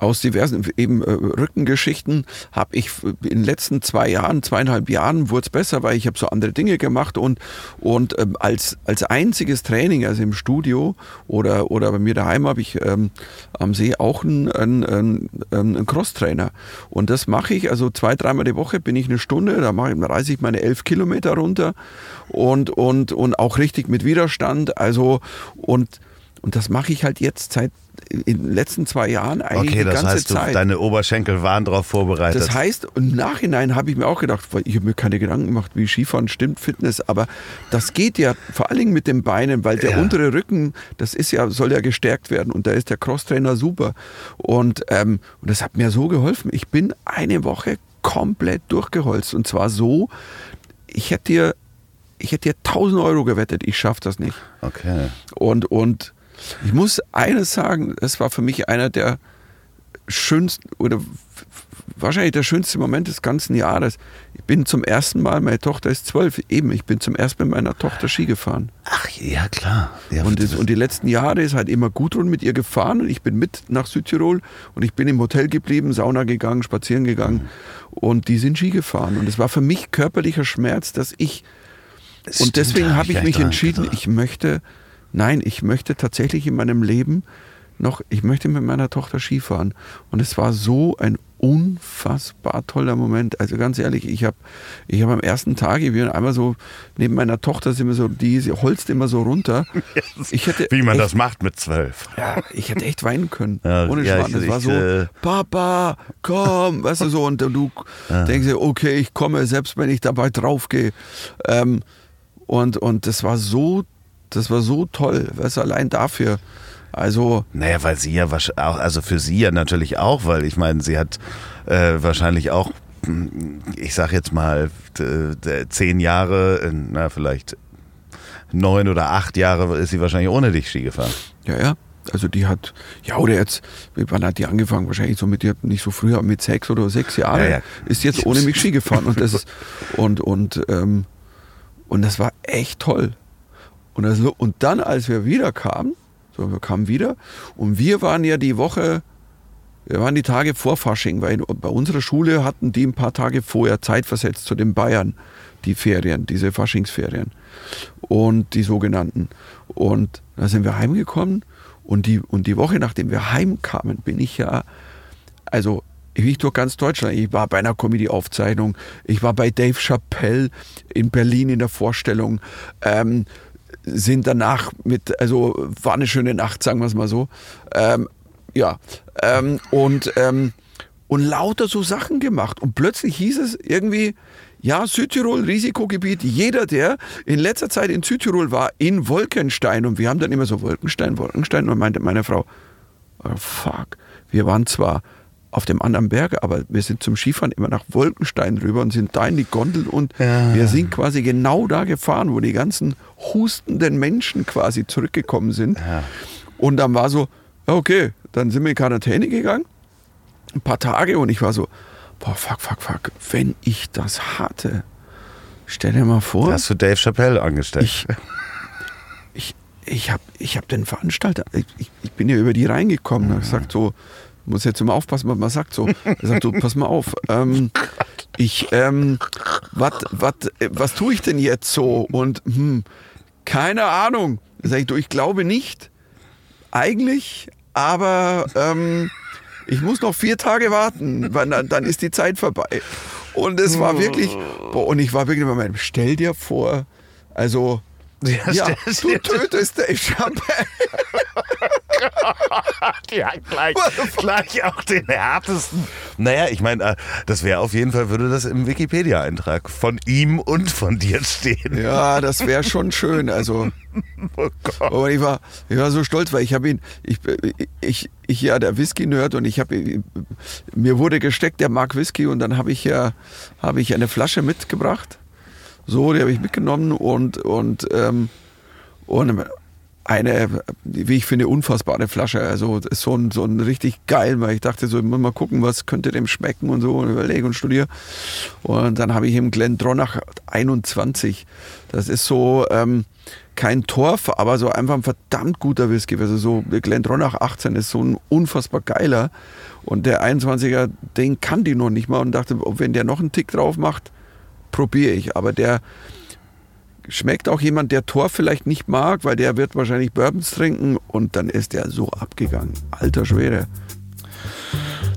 aus diversen eben äh, Rückengeschichten habe ich in den letzten zwei Jahren, zweieinhalb Jahren wurde es besser, weil ich habe so andere Dinge gemacht und, und ähm, als, als einziges Training, also im Studio oder, oder bei mir daheim habe ich ähm, am See auch einen, einen, einen, Crosstrainer. Und das mache ich, also zwei, dreimal die Woche bin ich eine Stunde, da mache ich, reise ich meine elf Kilometer runter und, und, und auch richtig mit Widerstand, also und und das mache ich halt jetzt seit in den letzten zwei Jahren eigentlich okay, die das ganze heißt, du, Zeit. deine Oberschenkel waren darauf vorbereitet. Das heißt, im Nachhinein habe ich mir auch gedacht, weil ich habe mir keine Gedanken gemacht, wie Skifahren stimmt, Fitness, aber das geht ja vor allen Dingen mit den Beinen, weil der Ja. untere Rücken, das ist ja, soll ja gestärkt werden und da ist der Crosstrainer super. Und, ähm, und das hat mir so geholfen. Ich bin eine Woche komplett durchgeholzt und zwar so, ich hätte dir, ich hätte dir 1000 Euro gewettet, ich schaffe das nicht. okay. Und, und ich muss eines sagen, es war für mich einer der schönsten oder wahrscheinlich der schönste Moment des ganzen Jahres. Ich bin zum ersten Mal, meine Tochter ist zwölf, eben, ich bin zum ersten Mal mit meiner Tochter Ski gefahren. Ach, ja, klar. Ja, Und, das, und die letzten Jahre ist halt immer Gudrun mit ihr gefahren und ich bin mit nach Südtirol und ich bin im Hotel geblieben, Sauna gegangen, spazieren gegangen und die sind Ski gefahren. Und es war für mich körperlicher Schmerz, dass ich Das und stimmt, deswegen habe ich mich entschieden, gedacht. ich möchte, nein, ich möchte tatsächlich in meinem Leben noch, ich möchte mit meiner Tochter Skifahren. Und es war so ein unfassbar toller Moment. Also ganz ehrlich, ich habe ich hab am ersten Tag, ich bin einmal so, neben meiner Tochter sind wir so, die sie holzt immer so runter. Ich hätte Wie man echt, das macht mit zwölf. Ja, ich hätte echt weinen können. Ja, ohne ja, Schwan. Es war so, äh, Papa, komm, weißt du so, und du ja. denkst dir, okay, ich komme, selbst wenn ich dabei draufgehe. Ähm, und, und das war so, das war so toll, du, allein dafür. Also. Naja, weil sie ja auch, also für sie ja natürlich auch, weil ich meine, sie hat äh, wahrscheinlich auch, hm, ich sag jetzt mal, zehn Jahre, na, vielleicht neun oder acht Jahre ist sie wahrscheinlich ohne dich Ski gefahren. Ja, ja. Also die hat, ja oder jetzt, wann hat die angefangen? Wahrscheinlich so mit, hat nicht so früher, mit sechs oder sechs Jahren, ja, ja. ist jetzt ohne mich Ski gefahren und das ist, und, und, ähm, und das war echt toll. Und, das, und dann, als wir wieder kamen, so, wir kamen wieder und wir waren ja die Woche, wir waren die Tage vor Fasching, weil bei unserer Schule hatten die ein paar Tage vorher Zeit versetzt zu den Bayern, die Ferien, diese Faschingsferien und die sogenannten. Und da sind wir heimgekommen und die, und die Woche, nachdem wir heimkamen, bin ich ja, also ich durch ganz Deutschland. Ich war bei einer Comedy-Aufzeichnung, ich war bei Dave Chappelle in Berlin in der Vorstellung. Ähm, sind danach mit, also war eine schöne Nacht, sagen wir es mal so. Ähm, ja, ähm, und, ähm, und lauter so Sachen gemacht. Und plötzlich hieß es irgendwie, ja, Südtirol, Risikogebiet. Jeder, der in letzter Zeit in Südtirol war, in Wolkenstein, und wir haben dann immer so Wolkenstein, Wolkenstein, und meinte meine Frau, oh fuck, wir waren zwar auf dem anderen Berg, aber wir sind zum Skifahren immer nach Wolkenstein rüber und sind da in die Gondel und ja. wir sind quasi genau da gefahren, wo die ganzen hustenden Menschen quasi zurückgekommen sind. Ja. Und dann war so, okay, dann sind wir in Quarantäne gegangen, ein paar Tage und ich war so, boah, fuck, fuck, fuck, wenn ich das hatte, stell dir mal vor. Hast du Dave Chappelle angestellt? Ich, ich, ich habe ich hab den Veranstalter, ich, ich, bin ja über die reingekommen, mhm. habe gesagt so, muss jetzt immer aufpassen, was man sagt so. Er sagt so, pass mal auf, ähm, ich, ähm, wat, wat, was tue ich denn jetzt so? Und hm, keine Ahnung. Sag ich, du, ich glaube nicht. Eigentlich, aber ähm, ich muss noch vier Tage warten, weil dann, dann ist die Zeit vorbei. Und es war wirklich, boah, und ich war wirklich immer mein, stell dir vor, also ja, ja du tötest Dave Chappelle. ja, gleich, gleich auch den härtesten. Naja, ich meine, äh, das wäre auf jeden Fall, würde das im Wikipedia-Eintrag von ihm und von dir stehen. Ja, das wäre schon schön. Also, oh Gott. Aber ich war, ich war so stolz, weil ich habe ihn, ich, ich, ich ja der Whisky-Nerd und ich habe, mir wurde gesteckt, der mag Whisky und dann habe ich ja, habe ich eine Flasche mitgebracht. So, die habe ich mitgenommen und, und, ähm, und eine, wie ich finde, unfassbare Flasche. Also so ein, so ein richtig geil, weil ich dachte so, mal gucken, was könnte dem schmecken und so und überlege und studiere. Und dann habe ich im Glendronach 21. Das ist so ähm, kein Torf, aber so einfach ein verdammt guter Whisky. Also so Glendronach 18 ist so ein unfassbar geiler. Und der 21er, den kann die noch nicht mal und dachte, wenn der noch einen Tick drauf macht, probiere ich. Aber der schmeckt auch jemand, der Tor vielleicht nicht mag, weil der wird wahrscheinlich Bourbons trinken und dann ist der so abgegangen. Alter Schwede.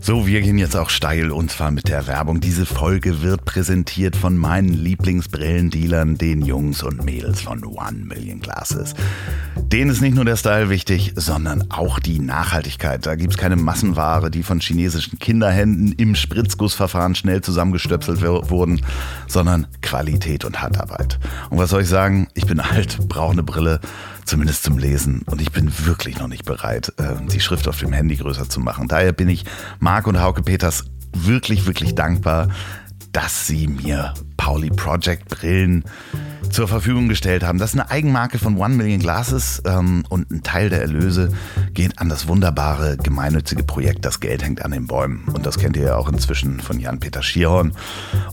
So, wir gehen jetzt auch steil und zwar mit der Werbung. Diese Folge wird präsentiert von meinen Lieblingsbrillendealern, den Jungs und Mädels von One Million Glasses. Denen ist nicht nur der Style wichtig, sondern auch die Nachhaltigkeit. Da gibt es keine Massenware, die von chinesischen Kinderhänden im Spritzgussverfahren schnell zusammengestöpselt wurden, sondern Qualität und Handarbeit. Und was soll ich sagen? Ich bin alt, brauche eine Brille zumindest zum Lesen. Und ich bin wirklich noch nicht bereit, äh, die Schrift auf dem Handy größer zu machen. Daher bin ich Marc und Hauke Peters wirklich, wirklich dankbar, dass sie mir Pauli Project Brillen zur Verfügung gestellt haben. Das ist eine Eigenmarke von One Million Glasses ähm, und ein Teil der Erlöse geht an das wunderbare gemeinnützige Projekt Das Geld hängt an den Bäumen. Und das kennt ihr ja auch inzwischen von Jan-Peter Schierhorn.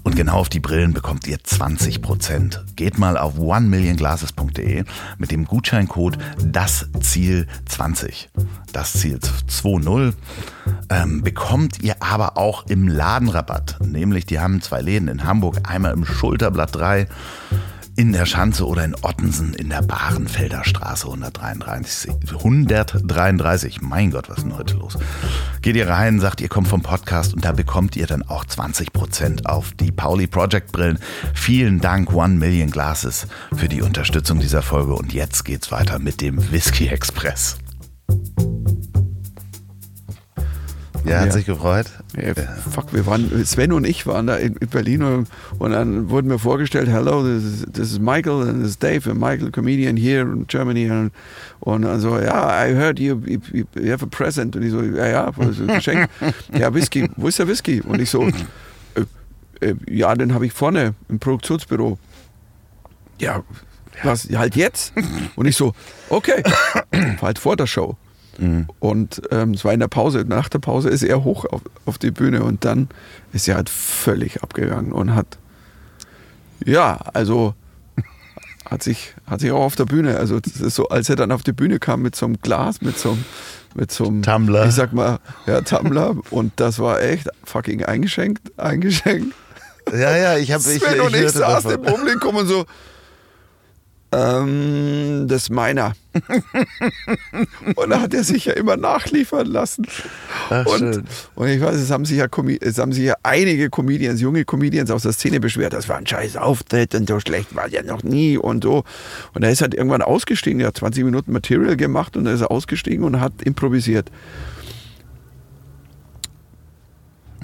Und genau auf die Brillen bekommt ihr 20 Prozent. Geht mal auf onemillionglasses.de mit dem Gutscheincode das Ziel 20. Das Ziel 20 ähm, bekommt ihr aber auch im Ladenrabatt. Nämlich, die haben zwei Läden in Hamburg, einmal im Schulterblatt 3 in der Schanze oder in Ottensen in der Bahrenfelder Straße 133. 133, mein Gott, was ist denn heute los? Geht ihr rein, sagt, ihr kommt vom Podcast und da bekommt ihr dann auch 20% auf die Pauli Project Brillen. Vielen Dank, One Million Glasses, für die Unterstützung dieser Folge und jetzt geht's weiter mit dem Whisky Express. Ja, hat Ja. sich gefreut. Ja, fuck, wir waren, Sven und ich waren da in, in Berlin und, und dann wurden mir vorgestellt, hello, this is, this is Michael and this is Dave, and Michael, comedian here in Germany. Und, und dann so, ja, I heard you, you, you have a present. Und ich so, ja, ja, ein Geschenk. ja, Whisky, wo ist der Whisky? Und ich so, äh, äh, ja, den habe ich vorne im Produktionsbüro. Ja, was, halt jetzt? Und ich so, okay, halt vor der Show. Und ähm, es war in der Pause. Nach der Pause ist er hoch auf, auf die Bühne und dann ist er halt völlig abgegangen und hat, ja, also hat sich, hat sich auch auf der Bühne, also das ist so, als er dann auf die Bühne kam mit so einem Glas, mit so einem, mit so einem Tumbler. Ich sag mal, ja, Tumbler. und das war echt fucking eingeschenkt, eingeschenkt. Ja, ja, ich habe ich, Sven und ich hörte saßen davon. im Publikum und so, ähm, das ist meiner. und da hat er sich ja immer nachliefern lassen. Ach, und, und ich weiß, es haben, sich ja es haben sich ja einige Comedians, junge Comedians aus der Szene beschwert, das war ein scheiß Auftritt und so schlecht war ja noch nie und so. Und er ist halt irgendwann ausgestiegen, er hat 20 Minuten Material gemacht und dann ist er ausgestiegen und hat improvisiert.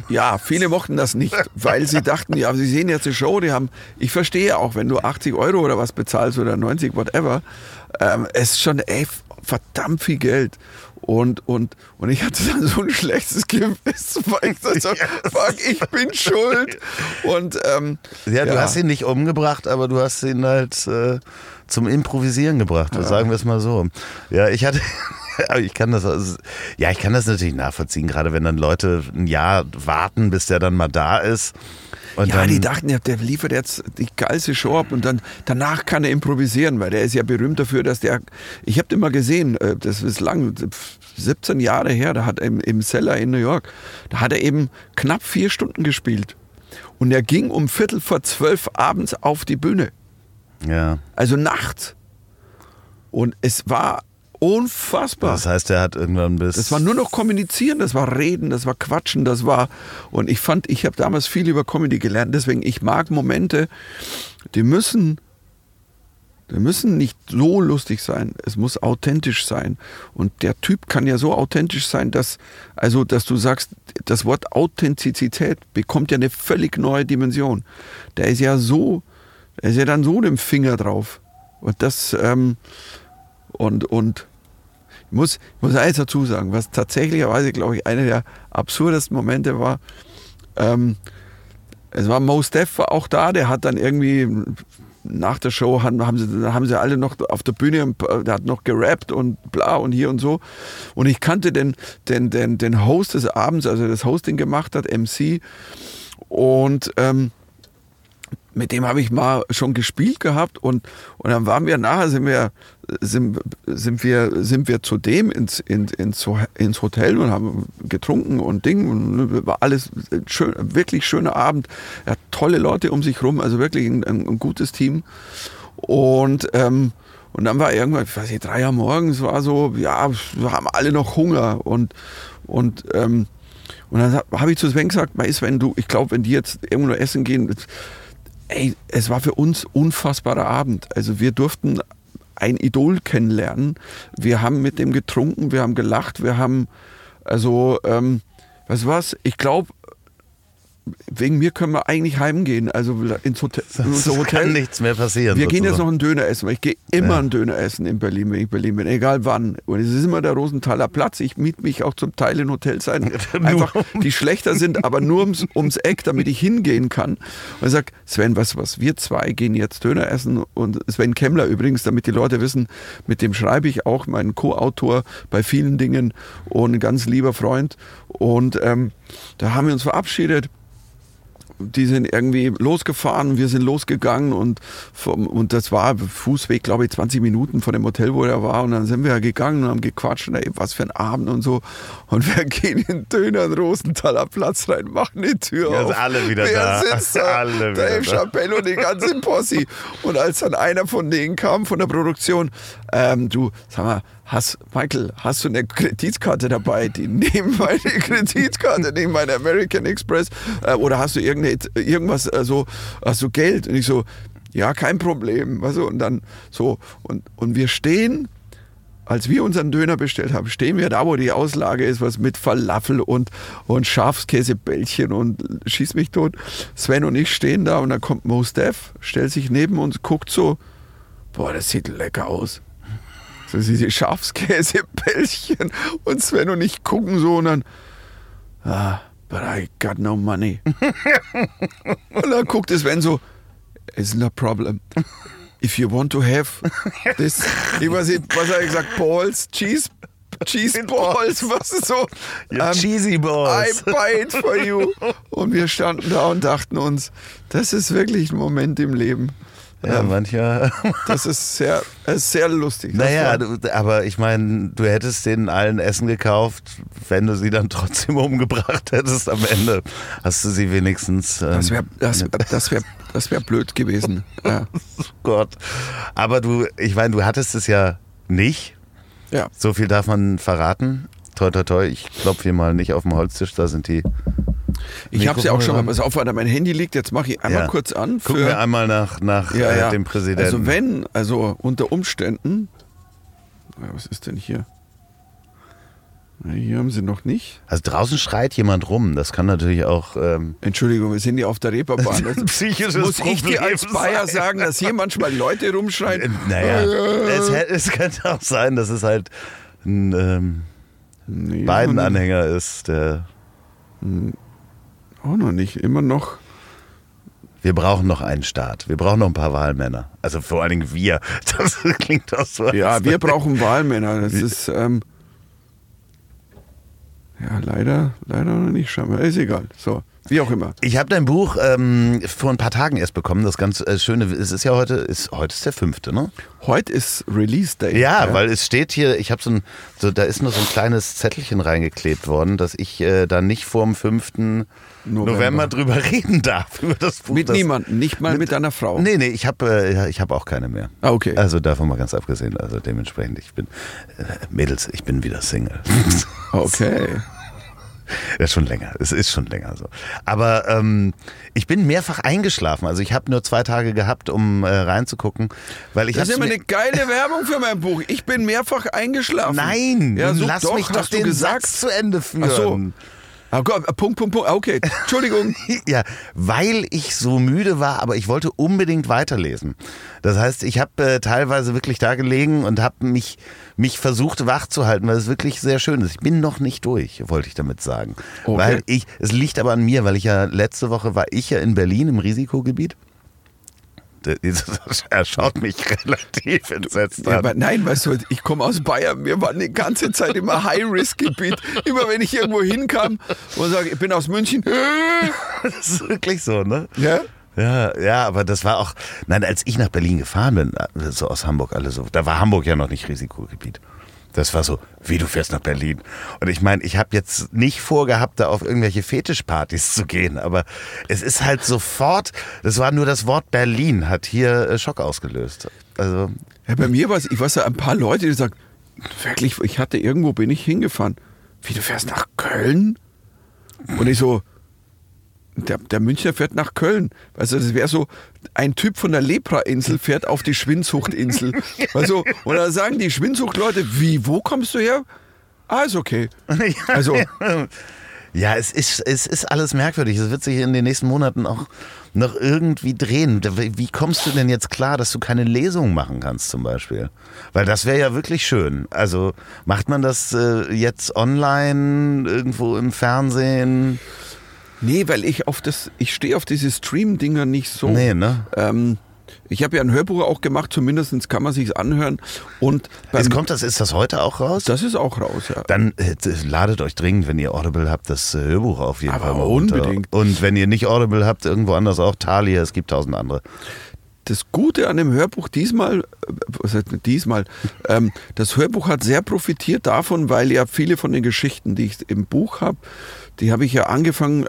Ja, viele mochten das nicht, weil sie dachten, ja, sie sehen jetzt eine Show, die haben, ich verstehe auch, wenn du 80 Euro oder was bezahlst oder 90, whatever, ähm, es ist schon ey, verdammt viel Geld. Und, und, und ich hatte dann so ein schlechtes Gewissen, weil ich so, fuck, ich bin schuld. Und ähm, Ja, du hast ihn nicht umgebracht, aber du hast ihn halt äh, zum Improvisieren gebracht, sagen wir es mal so. Ja, ich hatte, ich kann das, also, ja, ich kann das natürlich nachvollziehen, gerade wenn dann Leute ein Jahr warten, bis der dann mal da ist. Und Ja, die dachten, ja, der liefert jetzt die geilste Show ab und dann danach kann er improvisieren, weil der ist ja berühmt dafür, dass der. Ich habe den mal gesehen, äh, das ist lang, 17 Jahre her, da hat er im, im Cellar in New York, da hat er eben knapp vier Stunden gespielt. Und er ging um Viertel vor zwölf abends auf die Bühne. ja. Also nachts. Und es war unfassbar. Das heißt, er hat irgendwann bis. Das war nur noch kommunizieren, das war reden, das war quatschen, das war und ich fand, ich habe damals viel über Comedy gelernt, deswegen ich mag Momente, die müssen die müssen nicht so lustig sein, es muss authentisch sein und der Typ kann ja so authentisch sein, dass also dass du sagst, das Wort Authentizität bekommt ja eine völlig neue Dimension. Der ist ja so, er ist ja dann so dem Finger drauf und das ähm, und, und ich muss, ich muss eins dazu sagen, was tatsächlicherweise, glaube ich, einer der absurdesten Momente war. Ähm, es war Mo Steff auch da, der hat dann irgendwie nach der Show haben, haben, sie, haben sie alle noch auf der Bühne, der hat noch gerappt und bla und hier und so. Und ich kannte den, den, den, den Host des Abends, also das Hosting gemacht hat, MC. Und ähm, mit dem habe ich mal schon gespielt gehabt und, und dann waren wir nachher, sind wir, sind, sind wir, sind wir zu ins, ins, ins, ins Hotel und haben getrunken und Ding und war alles schön, wirklich schöner Abend. Er hat tolle Leute um sich rum, also wirklich ein, ein, gutes Team. Und, ähm, und dann war irgendwann, ich weiß nicht, drei Uhr morgens war so, ja, wir haben alle noch Hunger und, und, ähm, und dann habe ich zu Sven gesagt, wenn du, ich glaube, wenn die jetzt irgendwo essen gehen, ey, es war für uns unfassbarer Abend. Also wir durften ein Idol kennenlernen. Wir haben mit dem getrunken, wir haben gelacht, wir haben, also, ähm, was, ich glaube, wegen mir können wir eigentlich heimgehen, also ins Hotel. in Es unser kann Hotel. nichts mehr passieren. Wir gehen jetzt noch sozusagen. einen Döner essen, weil ich gehe immer Ja. einen Döner essen in Berlin, wenn ich in Berlin bin, egal wann. Und es ist immer der Rosenthaler Platz. Ich miete mich auch zum Teil in Hotels ein, einfach die schlechter sind, aber nur ums, ums Eck, damit ich hingehen kann. Und ich sage, Sven, du was, wir zwei gehen jetzt Döner essen und Sven Kemmler übrigens, damit die Leute wissen, mit dem schreibe ich auch, meinen Co-Autor bei vielen Dingen und ein ganz lieber Freund. Und ähm, da haben wir uns verabschiedet die sind irgendwie losgefahren, wir sind losgegangen und, vom, und das war Fußweg, glaube ich, 20 Minuten von dem Hotel, wo er war. Und dann sind wir ja gegangen und haben gequatscht und ey, was für ein Abend und so. Und wir gehen in den Döner in Rosenthaler Platz rein, machen die Tür Ja, auf. sind alle wieder Wer da. sitzt da? Alle Dave da. Chappelle und die ganze Posse. Und als dann einer von denen kam, von der Produktion, ähm, du, sag mal, hast, Michael, hast du eine Kreditkarte dabei, die neben meine Kreditkarte, neben meine American Express, äh, oder hast du irgendwas, äh, so, hast du Geld? Und ich so, ja, kein Problem. Weißt du? Und dann so, und, und wir stehen als wir unseren Döner bestellt haben, stehen wir da, wo die Auslage ist, was mit Falafel und, und Schafskäsebällchen und schieß mich tot. Sven und ich stehen da und dann kommt Mo Steph, stellt sich neben uns, guckt so, boah, das sieht lecker aus. So diese Schafskäsebällchen und Sven und ich gucken so und dann, ah, but I got no money. und dann guckt Sven so, isn't a problem. If you want to have this, ich weiß nicht, was hat er gesagt, Balls, Cheese, Cheese Balls, was ist so? Ja, Ähm, cheesy I Balls. buy it for you. Und wir standen da und dachten uns, das ist wirklich ein Moment im Leben. Ja, mancher. das ist sehr, ist sehr lustig. Naja, du, aber ich meine, du hättest denen allen Essen gekauft, wenn du sie dann trotzdem umgebracht hättest am Ende. Hast du sie wenigstens. Ähm, das wäre das, das wär, das wär blöd gewesen. Ja. Gott. Aber du, ich meine, du hattest es ja nicht. ja. So viel darf man verraten. Toi, toi, toi. Ich klopfe hier mal nicht auf den Holztisch, da sind die. Ich habe sie auch schon mal, pass auf, warte, mein Handy liegt, jetzt mache ich einmal Ja. kurz an. Gucken wir einmal nach, nach ja, äh, ja. dem Präsidenten. Also wenn, also unter Umständen, was ist denn hier? Hier haben sie noch nicht. Also draußen schreit jemand rum. Das kann natürlich auch. Ähm, Entschuldigung, wir sind ja auf der Reeperbahn. Das Psychisches muss ich dir als Problem Bayer sagen, dass hier manchmal Leute rumschreien? äh, naja, es, hä- es könnte auch sein, dass es halt ein ähm, Nee, Biden-Anhänger ist. Der, Auch noch nicht. Immer noch. wir brauchen noch einen Staat. Wir brauchen noch ein paar Wahlmänner. Also vor allen Dingen wir. Das klingt auch so. Ja, wir brauchen Wahlmänner. Das ist. Ähm, ja, leider, leider noch nicht scheinbar. Ist egal. So, wie auch immer. Ich habe dein Buch ähm, vor ein paar Tagen erst bekommen. Das ganz äh, Schöne, es ist ja heute, ist, heute ist der fünfte, ne? Heute ist Release Day. Ja, weil es steht hier, ich habe so ein, so, da ist nur so ein kleines Zettelchen reingeklebt worden, dass ich äh, da nicht vor dem 5. November. November. drüber reden darf, über das Buch. Mit das, niemandem, nicht mal mit, deiner Frau. Nee, nee, ich habe äh, ich hab auch keine mehr. Ah, okay. Also davon mal ganz abgesehen, also dementsprechend, ich bin, äh, Mädels, ich bin wieder Single. Okay. Ja, schon länger. Es ist schon länger so. Aber ähm, ich bin mehrfach eingeschlafen. Also ich habe nur zwei Tage gehabt, um äh, reinzugucken, weil ich Das ist immer eine geile Werbung für mein Buch. Ich bin mehrfach eingechaffen. Nein, ja, so, lass doch, mich doch den gesagt. Satz zu Ende führen. Ach so. Gott, Punkt, Punkt, Punkt. Ah, Okay, Entschuldigung. Ja, weil ich so müde war, aber ich wollte unbedingt weiterlesen. Das heißt, ich habe äh, teilweise wirklich da gelegen und habe mich, mich versucht wach zu halten, weil es wirklich sehr schön ist. Ich bin noch nicht durch, wollte ich damit sagen. Okay. Weil ich, es liegt aber an mir, weil ich ja letzte Woche war ich ja in Berlin im Risikogebiet. Er schaut mich relativ entsetzt Ja, an. aber nein, weißt du, ich komme aus Bayern. Wir waren die ganze Zeit immer High-Risk-Gebiet. Immer wenn ich irgendwo hinkam und sage, ich bin aus München. Das ist wirklich so, ne? Ja? Ja, ja, aber das war auch, nein, als ich nach Berlin gefahren bin, so aus Hamburg alle so, da war Hamburg ja noch nicht Risikogebiet. Das war so, wie du fährst nach Berlin. Und ich meine, ich habe jetzt nicht vorgehabt, da auf irgendwelche Fetischpartys zu gehen, aber es ist halt sofort, das war nur das Wort Berlin, hat hier äh, Schock ausgelöst. Also, Ja, bei mir war es, ich weiß ja, ein paar Leute, die sagen, wirklich, ich hatte irgendwo, bin ich hingefahren. Wie, du fährst nach Köln? Und ich so, der, der Münchner fährt nach Köln. Also das wäre so, ein Typ von der Lepra-Insel fährt auf die Schwindsuchtinsel. Also, und sagen die Schwindsuchtleute, wie, wo kommst du her? Ah, ist okay. Also, Ja, es ist, es ist alles merkwürdig. Es wird sich in den nächsten Monaten auch noch irgendwie drehen. Wie kommst du denn jetzt klar, dass du keine Lesung machen kannst zum Beispiel? Weil das wäre ja wirklich schön. Also macht man das äh, jetzt online, irgendwo im Fernsehen? Nee, weil ich auf das, ich stehe auf diese Stream-Dinger nicht so. Nee, ne? Ähm, Ich habe ja ein Hörbuch auch gemacht, zumindest kann man sich anhören. Und es kommt das, ist das heute auch raus? Das ist auch raus, ja. Dann äh, ladet euch dringend, wenn ihr Audible habt, das äh, Hörbuch auf jeden Aber Fall mal unbedingt. Runter. Und wenn ihr nicht Audible habt, irgendwo anders auch Thalia, es gibt tausend andere. Das Gute an dem Hörbuch diesmal, äh, diesmal, ähm, das Hörbuch hat sehr profitiert davon, weil ja viele von den Geschichten, die ich im Buch habe, die habe ich ja angefangen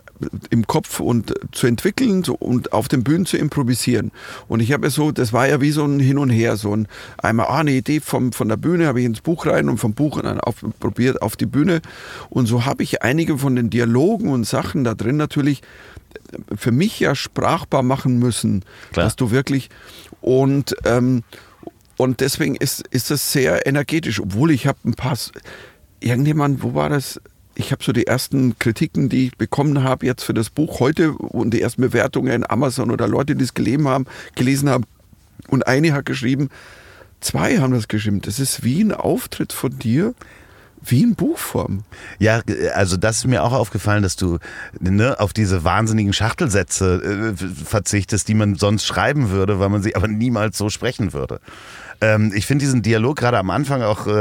im Kopf und zu entwickeln so, und auf den Bühnen zu improvisieren. Und ich habe so, das war ja wie so ein Hin und Her, so ein einmal ah, eine Idee vom, von der Bühne habe ich ins Buch rein und vom Buch dann auf, probiert auf die Bühne. Und so habe ich einige von den Dialogen und Sachen da drin natürlich für mich ja sprachbar machen müssen, Klar. dass du wirklich und ähm, und deswegen ist ist das sehr energetisch, obwohl ich habe ein paar irgendjemand, wo war das? Ich habe so die ersten Kritiken, die ich bekommen habe jetzt für das Buch heute und die ersten Bewertungen in Amazon oder Leute, die es gelesen haben, gelesen haben und eine hat geschrieben, zwei haben das geschrieben. Das ist wie ein Auftritt von dir wie in Buchform. Ja, also das ist mir auch aufgefallen, dass du ne, auf diese wahnsinnigen Schachtelsätze äh, verzichtest, die man sonst schreiben würde, weil man sie aber niemals so sprechen würde. Ähm, ich finde diesen Dialog gerade am Anfang auch, äh,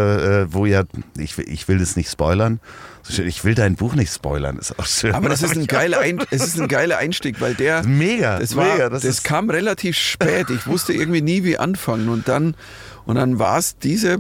äh wo ja, ich, ich will das nicht spoilern, ich will dein Buch nicht spoilern, ist auch schön. Aber das ist ein geiler, Ein, es ist ein geiler Einstieg, weil der. Mega, das war, mega. Das, das kam relativ spät. Ich wusste irgendwie nie, wie anfangen. Und dann, und dann war es diese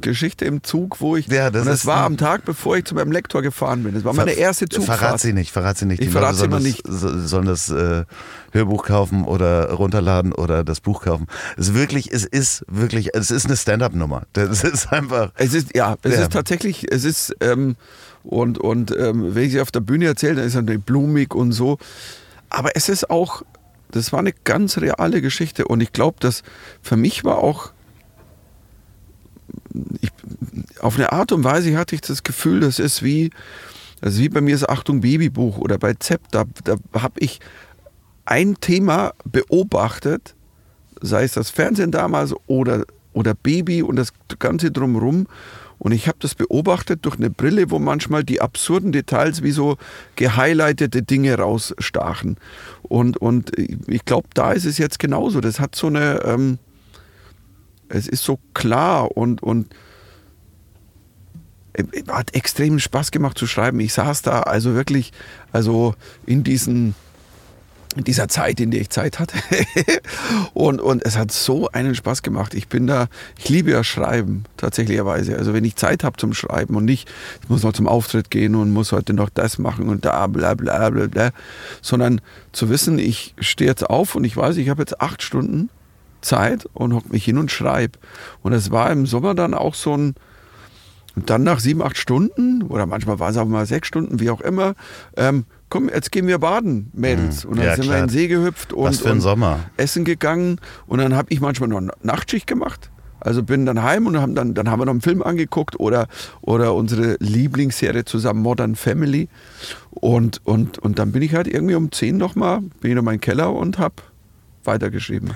Geschichte im Zug, wo ich. Ja, das und das war am Tag, bevor ich zu meinem Lektor gefahren bin. Das war meine erste Zugfahrt. Verrat sie nicht, verrat sie nicht. Ich Die verrat sie das, so- sollen das äh, Hörbuch kaufen oder runterladen oder das Buch kaufen. Es ist wirklich, es ist wirklich, es ist eine Stand-up-Nummer. Das ist einfach. Es ist, ja, es Ja. ist tatsächlich, es ist, ähm, und, und ähm, wenn ich sie auf der Bühne erzähle, dann ist es natürlich blumig und so. Aber es ist auch, das war eine ganz reale Geschichte und ich glaube, dass für mich war auch, ich, auf eine Art und Weise hatte ich das Gefühl, das ist wie, das ist wie bei mir das Achtung Babybuch oder bei ZEP, da, da habe ich ein Thema beobachtet, sei es das Fernsehen damals oder, oder Baby und das Ganze drumherum. Und ich habe das beobachtet durch eine Brille, wo manchmal die absurden Details wie so gehighlightete Dinge rausstachen. Und, und ich glaube, da ist es jetzt genauso. Das hat so eine, ähm, es ist so klar und, und äh, hat extrem Spaß gemacht zu schreiben. Ich saß da also wirklich, also in diesen in dieser Zeit, in der ich Zeit hatte. und, und es hat so einen Spaß gemacht. Ich bin da, ich liebe ja Schreiben, tatsächlicherweise. Also wenn ich Zeit habe zum Schreiben und nicht, ich muss noch zum Auftritt gehen und muss heute noch das machen und da bla bla bla bla, sondern zu wissen, ich stehe jetzt auf und ich weiß, ich habe jetzt acht Stunden Zeit und hock mich hin und schreibe. Und es war im Sommer dann auch so ein, und dann nach sieben, acht Stunden, oder manchmal war es auch mal sechs Stunden, wie auch immer, ähm, komm, jetzt gehen wir baden, Mädels. Und dann Ja, sind wir klar. in den See gehüpft und, Was für ein und Sommer. essen gegangen. Und dann habe ich manchmal noch eine Nachtschicht gemacht. Also bin dann heim und haben dann, dann haben wir noch einen Film angeguckt oder, oder unsere Lieblingsserie zusammen, Modern Family. Und, und, und dann bin ich halt irgendwie um 10 nochmal, bin ich in meinen Keller und habe weitergeschrieben.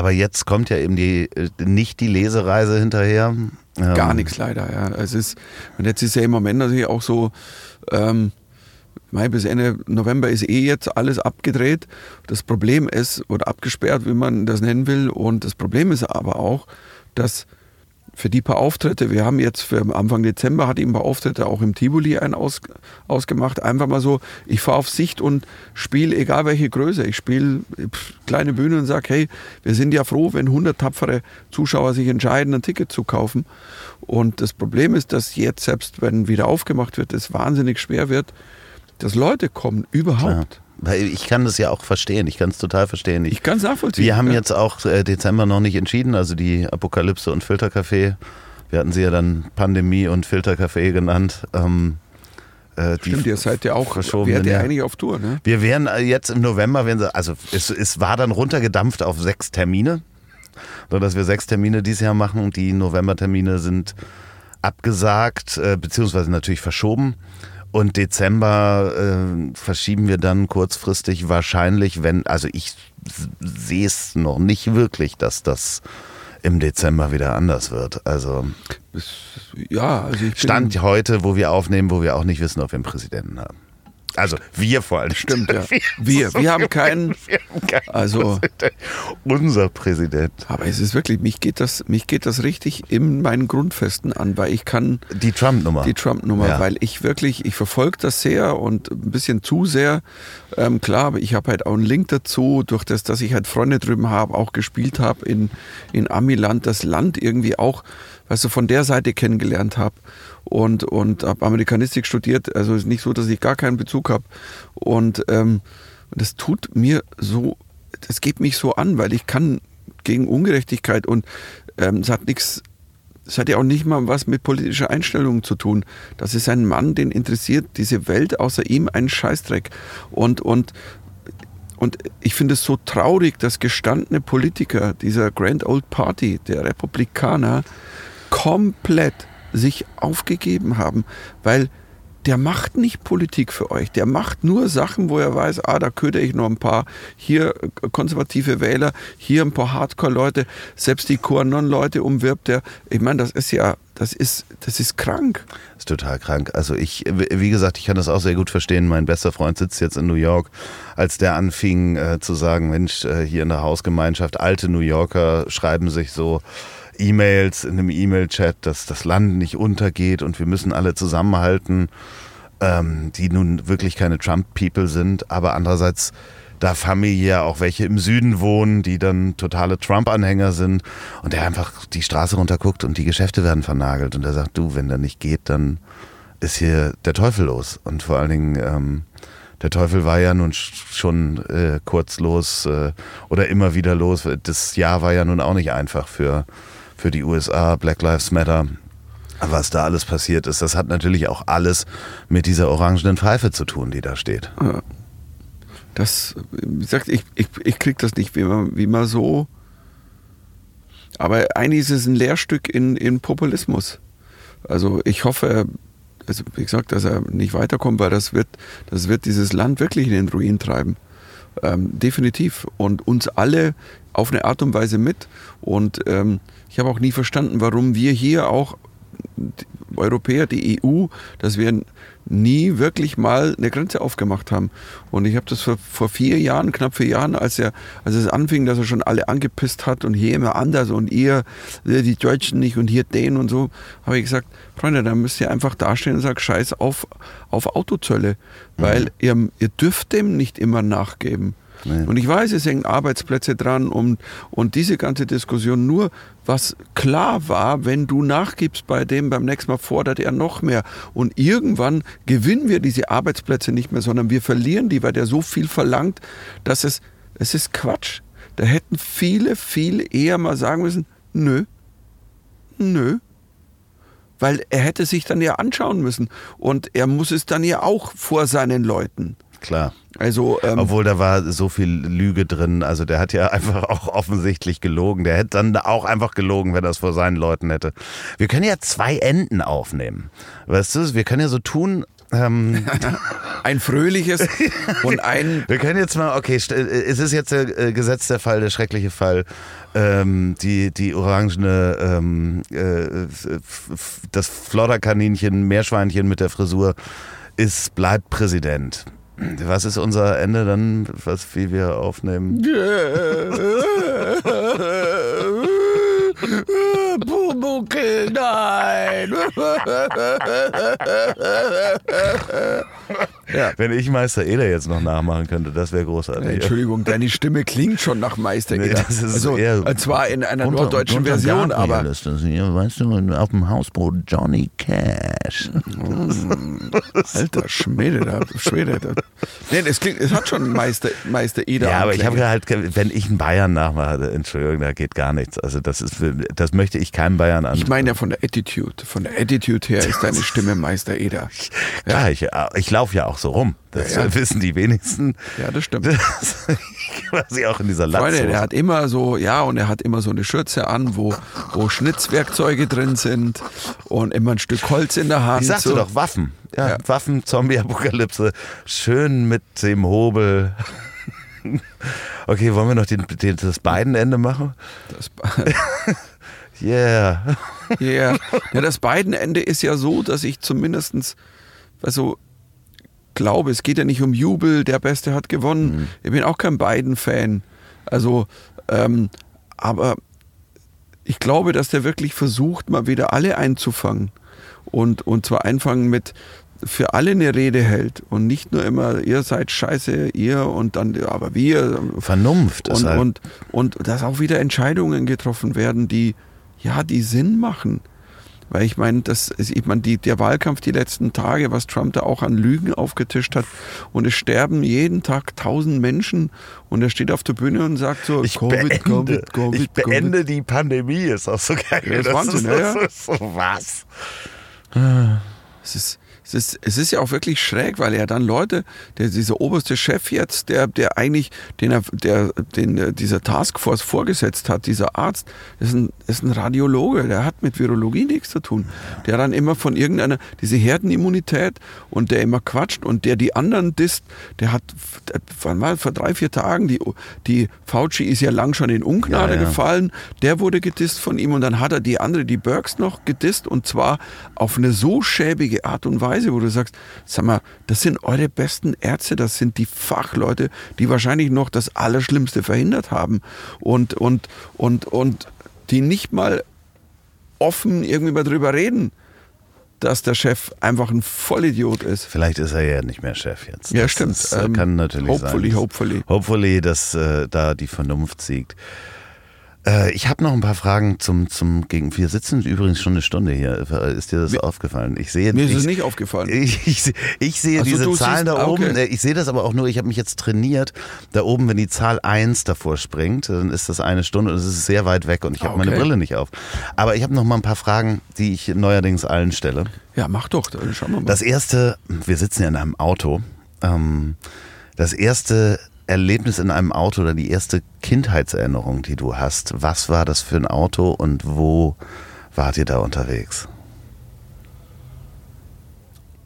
Aber jetzt kommt ja eben die, äh, nicht die Lesereise hinterher. Ähm, Gar nichts leider, ja. Es ist, und jetzt ist ja im Moment natürlich auch so, ähm, Mai bis Ende November ist eh jetzt alles abgedreht. Das Problem ist, oder abgesperrt, wie man das nennen will. Und das Problem ist aber auch, dass für die paar Auftritte, wir haben jetzt für Anfang Dezember hat ihm ein paar Auftritte auch im Tivoli einen aus, ausgemacht. Einfach mal so, ich fahre auf Sicht und spiele egal welche Größe. Ich spiele kleine Bühne und sage, hey, wir sind ja froh, wenn 100 tapfere Zuschauer sich entscheiden, ein Ticket zu kaufen. Und das Problem ist, dass jetzt, selbst wenn wieder aufgemacht wird, es wahnsinnig schwer wird, dass Leute kommen, überhaupt. Ja. Weil ich kann das ja auch verstehen. Ich kann es total verstehen. Ich, Ich kann es nachvollziehen. wir haben ja. jetzt auch äh, Dezember noch nicht entschieden, also die Apokalypse und Filtercafé. Wir hatten sie ja dann Pandemie und Filtercafé genannt. Ähm, äh, die Stimmt, ihr seid ja auch, verschobenen, wärt ihr ja. eigentlich auf Tour, ne? Wir wären äh, jetzt im November, wenn sie, also es, es war dann runtergedampft auf sechs Termine, so dass wir sechs Termine dieses Jahr machen und die Novembertermine sind abgesagt, äh, beziehungsweise natürlich verschoben. Und Dezember äh, verschieben wir dann kurzfristig wahrscheinlich, wenn, also ich sehe es noch nicht wirklich, dass das im Dezember wieder anders wird. Also ja, also ich Stand heute, wo wir aufnehmen, wo wir auch nicht wissen, ob wir einen Präsidenten haben. Also wir vor allem. Stimmt, ja. Wir, wir haben keinen. Wir haben keinen Also- Präsident. Unser Präsident. Aber es ist wirklich, mich geht das, mich geht das richtig in meinen Grundfesten an, weil ich kann Die Trump-Nummer. die Trump-Nummer, Ja. weil ich wirklich, ich verfolge das sehr und ein bisschen zu sehr. Ähm, klar, aber ich habe halt auch einen Link dazu, durch das, dass ich halt Freunde drüben habe, auch gespielt habe in, in Amiland, das Land irgendwie auch, weißt du, von der Seite kennengelernt habe und, und habe Amerikanistik studiert. Also ist nicht so, dass ich gar keinen Bezug habe. Und ähm, das tut mir so, das geht mich so an, weil ich kann gegen Ungerechtigkeit und ähm, es hat nichts es hat ja auch nicht mal was mit politischer Einstellung zu tun. Das ist ein Mann, den interessiert diese Welt außer ihm einen Scheißdreck. Und, und, und ich finde es so traurig, dass gestandene Politiker dieser Grand Old Party, der Republikaner, komplett sich aufgegeben haben, weil der macht nicht Politik für euch. Der macht nur Sachen, wo er weiß, ah, da köder ich noch ein paar hier äh, konservative Wähler, hier ein paar Hardcore-Leute, selbst die QAnon-Leute umwirbt er. Ich meine, das ist ja, das ist, das ist krank. ist total krank. Also ich, wie gesagt, ich kann das auch sehr gut verstehen. Mein bester Freund sitzt jetzt in New York. Als der anfing äh, zu sagen, Mensch, äh, hier in der Hausgemeinschaft, alte New Yorker schreiben sich so E-Mails in einem E-Mail-Chat, dass das Land nicht untergeht und wir müssen alle zusammenhalten, ähm, die nun wirklich keine Trump-People sind, aber andererseits da familiär auch welche im Süden wohnen, die dann totale Trump-Anhänger sind und der einfach die Straße runterguckt und die Geschäfte werden vernagelt und er sagt, du, wenn der nicht geht, dann ist hier der Teufel los und vor allen Dingen ähm, der Teufel war ja nun sch- schon äh, kurz los äh, oder immer wieder los. Das Jahr war ja nun auch nicht einfach für, für die USA, Black Lives Matter. Was da alles passiert ist, das hat natürlich auch alles mit dieser orangenen Pfeife zu tun, die da steht. Das, wie gesagt, ich, ich, ich krieg das nicht, wie man, wie man so. Aber eigentlich ist es ein Lehrstück in, in Populismus. Also ich hoffe, also wie gesagt, dass er nicht weiterkommt, weil das wird, das wird dieses Land wirklich in den Ruin treiben. Ähm, definitiv. Und uns alle auf eine Art und Weise mit. Und ähm, ich habe auch nie verstanden, warum wir hier auch die Europäer, die EU, dass wir nie wirklich mal eine Grenze aufgemacht haben. Und ich habe das vor, vor vier Jahren, knapp vier Jahren, als er, als es anfing, dass er schon alle angepisst hat und hier immer anders und ihr, äh, die Deutschen nicht und hier den und so, habe ich gesagt, Freunde, da müsst ihr einfach dastehen und sagen, scheiß auf, auf Autozölle, weil ihr, ihr dürft dem nicht immer nachgeben. Nee. Und ich weiß, es hängen Arbeitsplätze dran und, und diese ganze Diskussion nur, was klar war, wenn du nachgibst bei dem, beim nächsten Mal fordert er noch mehr. Und irgendwann gewinnen wir diese Arbeitsplätze nicht mehr, sondern wir verlieren die, weil der so viel verlangt, dass es, es ist Quatsch. Da hätten viele, viel eher mal sagen müssen, nö, nö. Weil er hätte sich dann ja anschauen müssen. Und er muss es dann ja auch vor seinen Leuten. Klar. Also, ähm, Obwohl da war so viel Lüge drin. Also der hat ja einfach auch offensichtlich gelogen. Der hätte dann auch einfach gelogen, wenn er es vor seinen Leuten hätte. Wir können ja zwei Enden aufnehmen. Weißt du, wir können ja so tun. Ähm, ein fröhliches und ein wir können jetzt mal, okay, äh, es ist jetzt der äh, Gesetz der Fall, der schreckliche Fall. Ähm, die, die orangene, ähm, äh, das Flodderkaninchen, Meerschweinchen mit der Frisur ist, bleibt Präsident. Was ist unser Ende dann, was, wie wir aufnehmen? Pumuckel, nein. ja. Wenn ich Meister Eder jetzt noch nachmachen könnte, das wäre großartig. Entschuldigung, deine Stimme klingt schon nach Meister Nee, Eder. das ist also, eher- äh, zwar in einer Unter- norddeutschen unter Version, aber ist das hier, weißt du, auf dem Hausboot Johnny Cash. alter Schwede, da, Schwede. Da. Nee, das klingt, es hat schon Meister, Meister Eder. Ja, aber ich habe halt, wenn ich einen Bayern nachmache, Entschuldigung, da geht gar nichts. Also das ist, das möchte ich keinem Bayern an. Ich meine ja von der Attitude. Von der Attitude her ist deine Stimme Meister Eder. Klar, ich, ich laufe ja auch so rum. Das Ja, ja. wissen die wenigsten. Ja, das stimmt. Das, quasi auch in dieser Freunde, Latzhose. der hat immer so, ja, und er hat immer so eine Schürze an, wo, wo Schnitzwerkzeuge drin sind und immer ein Stück Holz in der Hand. Ich sagte so. doch, Waffen. Ja, Ja. Waffen, Zombie-Apokalypse. Schön mit dem Hobel. Okay, wollen wir noch den, den, das Biden-Ende machen? Das, Yeah. yeah. ja, das Biden-Ende ist ja so, dass ich zumindestens, also glaube, es geht ja nicht um Jubel, der Beste hat gewonnen. Mhm. Ich bin auch kein Biden-Fan. Also, ähm, aber ich glaube, dass der wirklich versucht, mal wieder alle einzufangen. Und, und zwar einfangen mit, für alle eine Rede hält und nicht nur immer, ihr seid scheiße, ihr und dann, aber wir. Vernunft ist Und, halt. und, und dass auch wieder Entscheidungen getroffen werden, die, ja, die Sinn machen. Weil ich meine, das, ich meine, die, der Wahlkampf die letzten Tage, was Trump da auch an Lügen aufgetischt hat, und es sterben jeden Tag tausend Menschen und er steht auf der Bühne und sagt so, ich beende, ich beende die Pandemie, ist auch so geil. Ja, das ist Wahnsinn, ja, ja. ist so was. Es ist, es, ist, es ist ja auch wirklich schräg, weil er dann Leute, der, dieser oberste Chef jetzt, der, der eigentlich den, er- der, den äh, dieser Taskforce vorgesetzt hat, dieser Arzt, ist ein, ist ein Radiologe, der hat mit Virologie nichts zu tun. Der dann immer von irgendeiner, diese Herdenimmunität und der immer quatscht und der die anderen disst, der hat, wann war, vor drei, vier Tagen, die, die Fauci ist ja lang schon in Ungnade Ja, ja. gefallen, der wurde gedisst von ihm und dann hat er die andere, die Burks noch gedisst und zwar auf eine so schäbige Art und Weise, wo du sagst, sag mal, das sind eure besten Ärzte, das sind die Fachleute, die wahrscheinlich noch das Allerschlimmste verhindert haben und, und, und, und die nicht mal offen irgendwie mal drüber reden, dass der Chef einfach ein Vollidiot ist. Vielleicht ist er ja nicht mehr Chef jetzt. Ja, Das stimmt. ist, äh, Ähm, kann natürlich hopefully, sein. hopefully. Hopefully, dass äh, da die Vernunft siegt. Äh, ich habe noch ein paar Fragen zum, zum gegen. Wir sitzen übrigens schon eine Stunde hier. Ist dir das aufgefallen? Ich sehe. Mir ist ich, es nicht aufgefallen. Ich, ich, ich sehe so, diese Zahlen siehst- da ah, oben. okay. Äh, Ich sehe das aber auch nur, ich habe mich jetzt trainiert. Da oben, wenn die Zahl 1 davor springt, dann ist das eine Stunde und es ist sehr weit weg und ich habe Ah, meine okay. Brille nicht auf. Aber ich habe noch mal ein paar Fragen, die ich neuerdings allen stelle. Ja, mach doch, dann schauen wir mal. Das erste, wir sitzen ja in einem Auto. Ähm, das erste Erlebnis in einem Auto oder die erste Kindheitserinnerung, die du hast, was war das für ein Auto und wo wart ihr da unterwegs?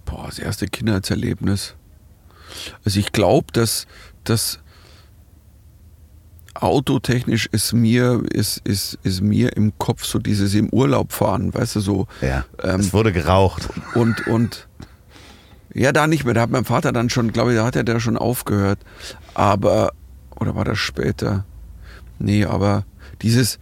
Boah, das erste Kindheitserlebnis. Also ich glaube, dass das autotechnisch ist mir, ist, ist, ist mir im Kopf so dieses im Urlaub fahren, weißt du, so. Ja, Ähm, es wurde geraucht. und, und ja, da nicht mehr. Da hat mein Vater dann schon, glaube ich, da hat er da schon aufgehört. Aber, oder war das später? Nee, aber dieses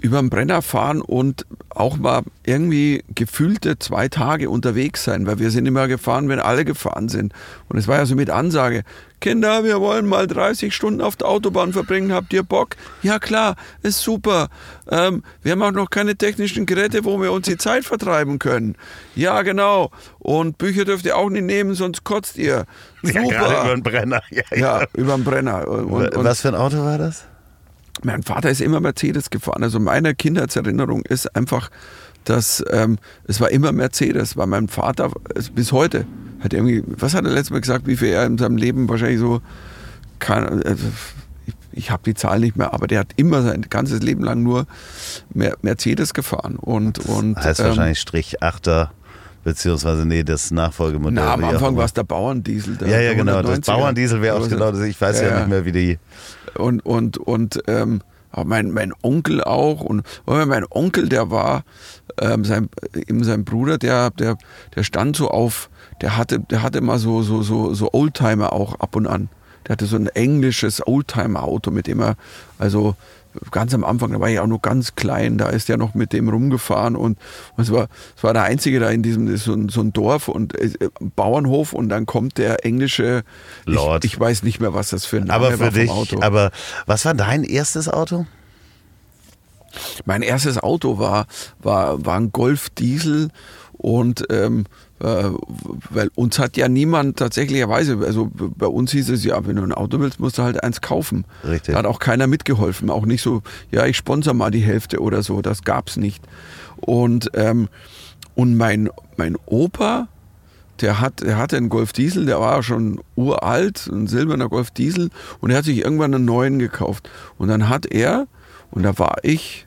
über den Brenner fahren und auch mal irgendwie gefühlte zwei Tage unterwegs sein, weil wir sind immer gefahren, wenn alle gefahren sind. Und es war ja so mit Ansage, Kinder, wir wollen mal 30 Stunden auf der Autobahn verbringen, habt ihr Bock? Ja klar, ist super. Ähm, wir haben auch noch keine technischen Geräte, wo wir uns die Zeit vertreiben können. Ja genau. Und Bücher dürft ihr auch nicht nehmen, sonst kotzt ihr. Ja, gerade über Super. den Brenner. Ja, Ja, über den Brenner. Und, und, was für ein Auto war das? Mein Vater ist immer Mercedes gefahren. Also meine Kindheitserinnerung ist einfach, dass ähm, es war immer Mercedes, weil mein Vater bis heute hat irgendwie, was hat er letztes Mal gesagt, wie viel er in seinem Leben wahrscheinlich so kann. Äh, ich ich habe die Zahl nicht mehr, aber der hat immer sein ganzes Leben lang nur Mer Mercedes gefahren und und Heißt ähm, wahrscheinlich Strich 8er, beziehungsweise, nee, das Nachfolgemodell. na, am Anfang war es der Bauerndiesel. Der Ja, ja, genau. Das 190er. Bauerndiesel wäre auch Also, genau das. Ich weiß ja, ja. nicht mehr, wie die. Und und und ähm, mein mein Onkel auch und mein Onkel der war ähm, sein eben sein Bruder der der der stand so auf der hatte der hatte mal so so so so Oldtimer auch ab und an. Der hatte so ein englisches Oldtimer Auto mit dem er also ganz am Anfang da war ich auch nur ganz klein da ist er noch mit dem rumgefahren und, es war es war der einzige da in diesem so ein, so ein Dorf und äh, Bauernhof und dann kommt der englische Lord. ich, ich weiß nicht mehr was das für ein Name Aber war für vom dich, Auto. aber was war dein erstes Auto? Mein erstes Auto war, war, war ein Golf Diesel und ähm, äh, weil uns hat ja niemand tatsächlicherweise, also bei uns hieß es ja, wenn du ein Auto willst, musst du halt eins kaufen. Richtig. Da hat auch keiner mitgeholfen, auch nicht so, ja, ich sponsor mal die Hälfte oder so, das gab's nicht. Und, ähm, und mein, mein Opa, der, hat, der hatte einen Golf Diesel, der war schon uralt, ein silberner Golf Diesel und er hat sich irgendwann einen neuen gekauft. Und dann hat er, und da war ich,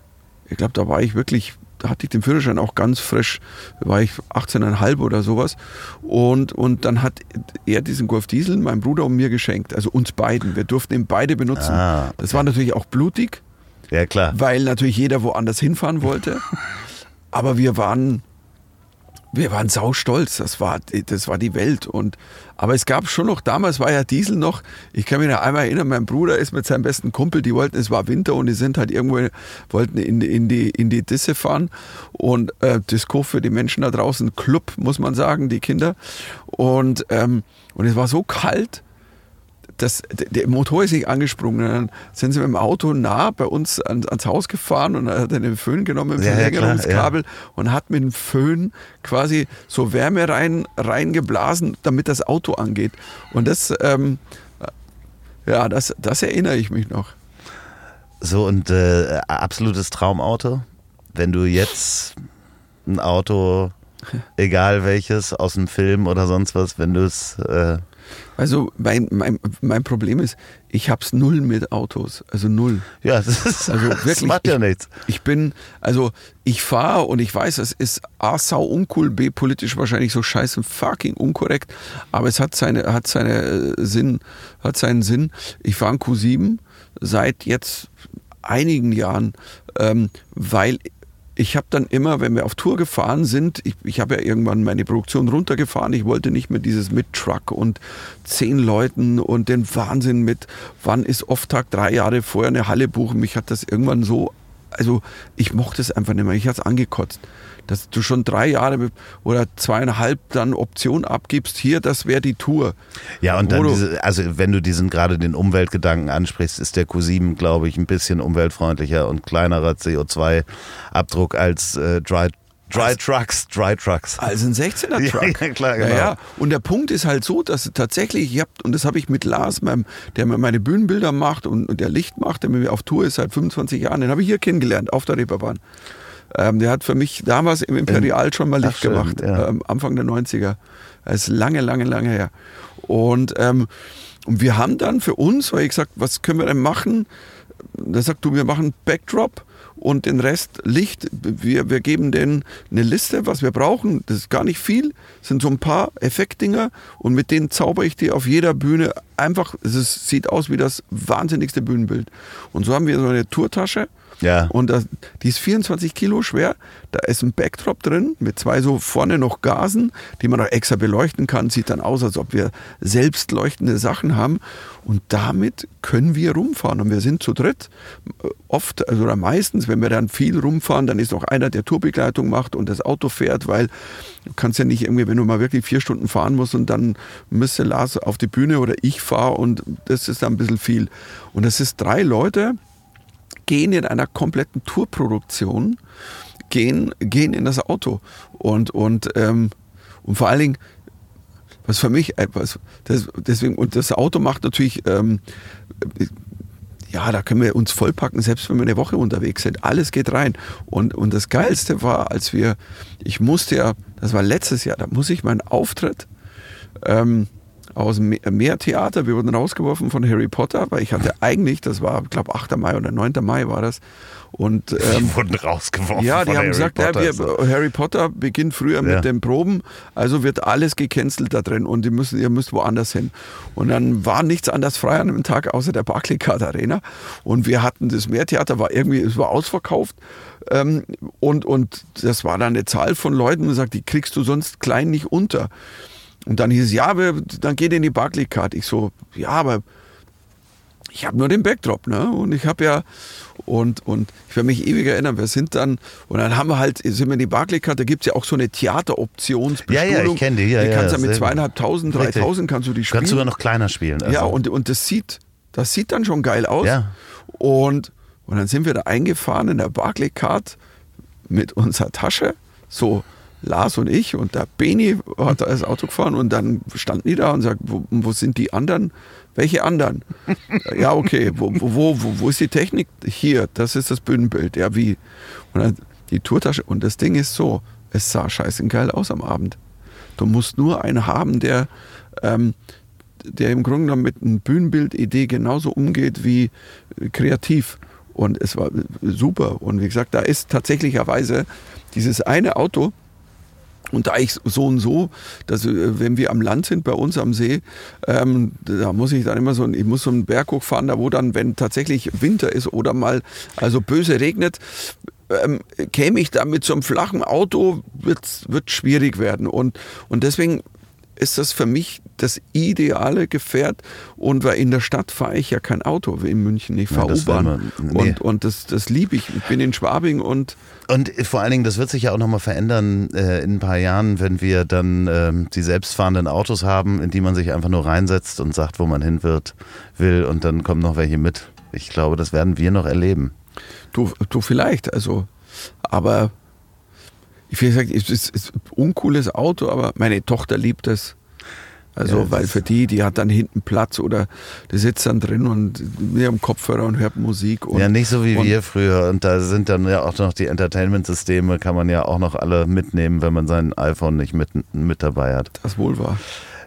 ich glaube, da war ich wirklich, hatte ich den Führerschein auch ganz frisch, da war ich 18,5 oder sowas. Und, und dann hat er diesen Golf Diesel meinem Bruder und mir geschenkt, also uns beiden. Wir durften ihn beide benutzen. Ah, Das war natürlich auch blutig, Ja, klar. weil natürlich jeder woanders hinfahren wollte. Aber wir waren, wir waren saustolz, das war, das war die Welt. Und, aber es gab schon noch, damals war ja Diesel noch, ich kann mich noch einmal erinnern, mein Bruder ist mit seinem besten Kumpel, die wollten, es war Winter und die sind halt irgendwo, wollten in, in, die, in die Disse fahren und äh, Disco für die Menschen da draußen, Club, muss man sagen, die Kinder. Und, ähm, und es war so kalt, das, der Motor ist nicht angesprungen. Dann sind sie mit dem Auto nah bei uns ans Haus gefahren und hat einen Föhn genommen, ein Verlängerungskabel ja, ja, und hat mit dem Föhn quasi so Wärme rein, reingeblasen, damit das Auto angeht. Und das, ähm, ja, das, das erinnere ich mich noch. So, und äh, absolutes Traumauto? Wenn du jetzt ein Auto, egal welches, aus dem Film oder sonst was, wenn du es äh, also mein, mein, mein Problem ist, ich hab's null mit Autos. Also null. Ja, das, ist, also wirklich, das macht ja nichts. Ich, ich bin, also ich fahre und ich weiß, es ist A sau uncool, B politisch wahrscheinlich so scheiße fucking unkorrekt, aber es hat seine, hat seine äh, Sinn, hat seinen Sinn. Ich fahre ein Q7 seit jetzt einigen Jahren, ähm, weil ich habe dann immer, wenn wir auf Tour gefahren sind, ich, ich habe ja irgendwann meine Produktion runtergefahren, ich wollte nicht mehr dieses mit Truck und zehn Leuten und den Wahnsinn mit, wann ist Off-Tag drei Jahre vorher eine Halle buchen, mich hat das irgendwann so, also ich mochte es einfach nicht mehr, ich hatte es angekotzt dass du schon drei Jahre oder zweieinhalb dann Option abgibst, hier, das wäre die Tour. Ja, und dann, diese, also wenn du diesen gerade den Umweltgedanken ansprichst, ist der Q7, glaube ich, ein bisschen umweltfreundlicher und kleinerer CO2-Abdruck als äh, Dry Dry Trucks, Dry Trucks. Also ein 16er Truck. Ja, klar, genau. Ja, ja. Und der Punkt ist halt so, dass tatsächlich, ich hab, und das habe ich mit Lars, meinem, der mir meine Bühnenbilder macht und, und der Licht macht, der mit mir auf Tour ist seit 25 Jahren, den habe ich hier kennengelernt, auf der Reeperbahn. Ähm, der hat für mich damals im Imperial schon mal Licht Ach, gemacht, ja. ähm, Anfang der 90er. Das ist lange, lange, lange her. Und, ähm, und wir haben dann für uns, weil ich gesagt, was können wir denn machen? Da sagt du, wir machen Backdrop und den Rest Licht. Wir, wir geben denen eine Liste, was wir brauchen. Das ist gar nicht viel, das sind so ein paar Effektdinger und mit denen zauber ich die auf jeder Bühne einfach. Es sieht aus wie das wahnsinnigste Bühnenbild. Und so haben wir so eine Tourtasche ja. Und das, die ist 24 Kilo schwer. Da ist ein Backdrop drin mit zwei so vorne noch Gasen, die man auch extra beleuchten kann. Sieht dann aus, als ob wir selbst leuchtende Sachen haben. Und damit können wir rumfahren. Und wir sind zu dritt. Oft, also oder meistens, wenn wir dann viel rumfahren, dann ist noch einer, der Tourbegleitung macht und das Auto fährt, weil du kannst ja nicht irgendwie, wenn du mal wirklich vier Stunden fahren musst und dann müsste Lars auf die Bühne oder ich fahre und das ist dann ein bisschen viel. Und das ist drei Leute, gehen in einer kompletten Tourproduktion, gehen, gehen in das Auto. Und, und, ähm, und vor allen Dingen, was für mich etwas, das, deswegen, und das Auto macht natürlich, ähm, ja, da können wir uns vollpacken, selbst wenn wir eine Woche unterwegs sind. Alles geht rein. Und, und das Geilste war, als wir, ich musste ja, das war letztes Jahr, da muss ich meinen Auftritt, ähm, aus dem Meertheater. Wir wurden rausgeworfen von Harry Potter, weil ich hatte eigentlich, das war, ich glaube, 8. Mai oder 9. Mai war das. Und, ähm, die wurden rausgeworfen. Ja, die haben Harry gesagt, Potter, ja, wir, Harry Potter beginnt früher ja. mit den Proben, also wird alles gecancelt da drin und die müssen, ihr müsst woanders hin. Und dann war nichts anderes frei an dem Tag außer der Barclaycard Arena. Und wir hatten das Meertheater, war irgendwie, es war ausverkauft. Ähm, und, und das war dann eine Zahl von Leuten, und sagt, die kriegst du sonst klein nicht unter. Und dann hieß es, ja, wir, dann geht in die Barclaycard. Ich so, ja, aber ich habe nur den Backdrop, ne? Und ich habe ja, und, und ich werde mich ewig erinnern, wir sind dann, und dann haben wir halt, sind wir in die Barclaycard, da gibt es ja auch so eine Theateroptionsbestuhlung. Ja, ja, ich kenne die, ja, Die kannst ja, mit zweieinhalbtausend, dreitausend kannst du die spielen. Kannst du sogar noch kleiner spielen. Also. Ja, und, und das sieht, das sieht dann schon geil aus. Ja. Und, und dann sind wir da eingefahren in der Barclaycard mit unserer Tasche, so Lars und ich und der Beni hat das Auto gefahren und dann standen die da und sagten, wo, wo sind die anderen? Welche anderen? ja, okay, wo, wo, wo, wo ist die Technik? Hier, das ist das Bühnenbild. Ja, wie? Und dann die Tourtasche. Und das Ding ist so, es sah scheißegeil aus am Abend. Du musst nur einen haben, der, ähm, der im Grunde genommen mit einer Bühnenbildidee genauso umgeht wie kreativ. Und es war super. Und wie gesagt, da ist tatsächlicherweise dieses eine Auto, und da ich so und so, dass äh, wenn wir am Land sind, bei uns am See, ähm, da muss ich dann immer so, ich muss so einen Berg hochfahren, da wo dann, wenn tatsächlich Winter ist oder mal also böse regnet, ähm, käme ich da mit so einem flachen Auto, wird es schwierig werden. Und, und deswegen ist das für mich das ideale Gefährt. Und weil in der Stadt fahre ich ja kein Auto, wie in München. Ich fahre Ja, U-Bahn. nee. Und, und das, das liebe ich. Ich bin in Schwabing und Und vor allen Dingen, das wird sich ja auch nochmal verändern äh, in ein paar Jahren, wenn wir dann ähm, die selbstfahrenden Autos haben, in die man sich einfach nur reinsetzt und sagt, wo man hin wird, will und dann kommen noch welche mit. Ich glaube, das werden wir noch erleben. du, du vielleicht. Also, aber ich will sagen, es ist, ein uncooles Auto, aber meine Tochter liebt es. Also, Ja, weil für die, die hat dann hinten Platz oder die sitzt dann drin und mit ihrem Kopfhörer und hört Musik. Und, ja, nicht so wie wir früher. Und da sind dann ja auch noch die Entertainment-Systeme, kann man ja auch noch alle mitnehmen, wenn man sein iPhone nicht mit, mit dabei hat. Das wohl war.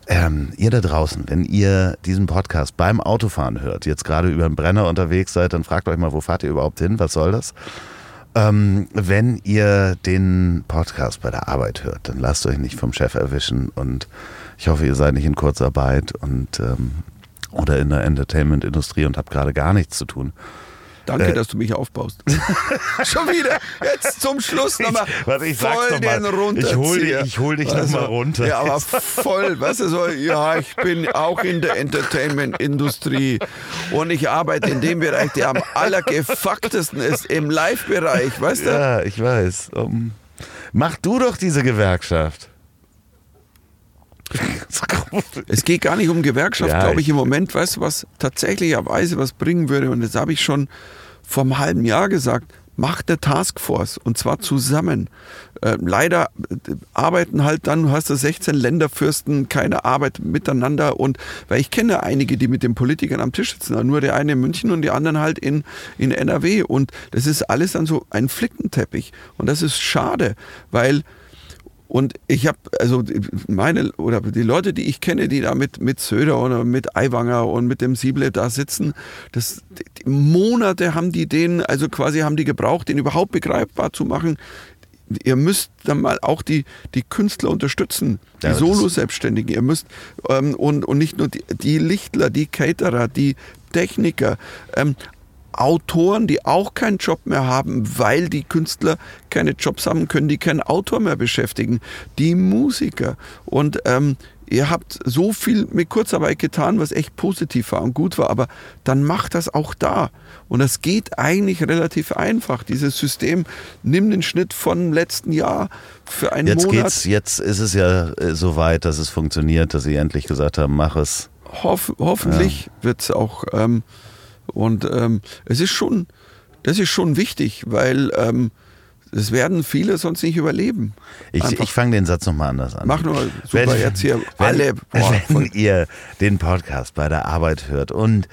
Ähm, ihr da draußen, wenn ihr diesen Podcast beim Autofahren hört, jetzt gerade über den Brenner unterwegs seid, dann fragt euch mal, wo fahrt ihr überhaupt hin? Was soll das? Ähm, wenn ihr den Podcast bei der Arbeit hört, dann lasst euch nicht vom Chef erwischen und ich hoffe, ihr seid nicht in Kurzarbeit und ähm, oder in der Entertainment-Industrie und habt gerade gar nichts zu tun. Danke, Äh. dass du mich aufbaust. Schon wieder. Jetzt zum Schluss nochmal. warte, ich voll noch den Runterzieher. Ich hol dich- ich hol dich noch mal runter. Ja, aber voll. Weißt du, so, ja, ich bin auch in der Entertainment-Industrie und ich arbeite in dem Bereich, der am allergefucktesten ist, im Live-Bereich, weißt du? Ja, ich weiß. Um, mach du doch diese Gewerkschaft. Es geht gar nicht um Gewerkschaft, Ja, glaube ich- im Moment. Weißt du, was tatsächlicherweise was bringen würde? Und das habe ich schon vor einem halben Jahr gesagt. Macht eine Taskforce und zwar zusammen. Äh, leider äh, arbeiten halt dann, du hast da 16 Länderfürsten, keine Arbeit miteinander und weil ich kenne einige, die mit den Politikern am Tisch sitzen, nur der eine in München und die anderen halt in, in NRW und das ist alles dann so ein Flickenteppich und das ist schade, weil und ich habe, also meine, oder die Leute, die ich kenne, die da mit, mit Söder oder mit Aiwanger und mit dem Sieble da sitzen, das, die Monate haben die den, also quasi haben die gebraucht, den überhaupt begreifbar zu machen. Ihr müsst dann mal auch die, die Künstler unterstützen, die Ja, Solo-Selbstständigen. Ihr müsst, ähm, und, und nicht nur die, die Lichtler, die Caterer, die Techniker, ähm, Autoren, die auch keinen Job mehr haben, weil die Künstler keine Jobs haben, können die keinen Autor mehr beschäftigen. Die Musiker. Und ähm, ihr habt so viel mit Kurzarbeit getan, was echt positiv war und gut war, aber dann macht das auch da. Und das geht eigentlich relativ einfach. Dieses System nimmt den Schnitt von letzten Jahr für einen Jetzt Monat. geht's, jetzt ist es ja äh, so weit, dass es funktioniert, dass sie endlich gesagt haben, mach es. Hoff, hoffentlich wird es auch. Ähm, und ähm, es ist schon, das ist schon wichtig, weil ähm, es werden viele sonst nicht überleben. Ich, ich fange den Satz nochmal anders an. Mach nur super jetzt hier wenn, alle. Boah, wenn ihr den Podcast bei der Arbeit hört und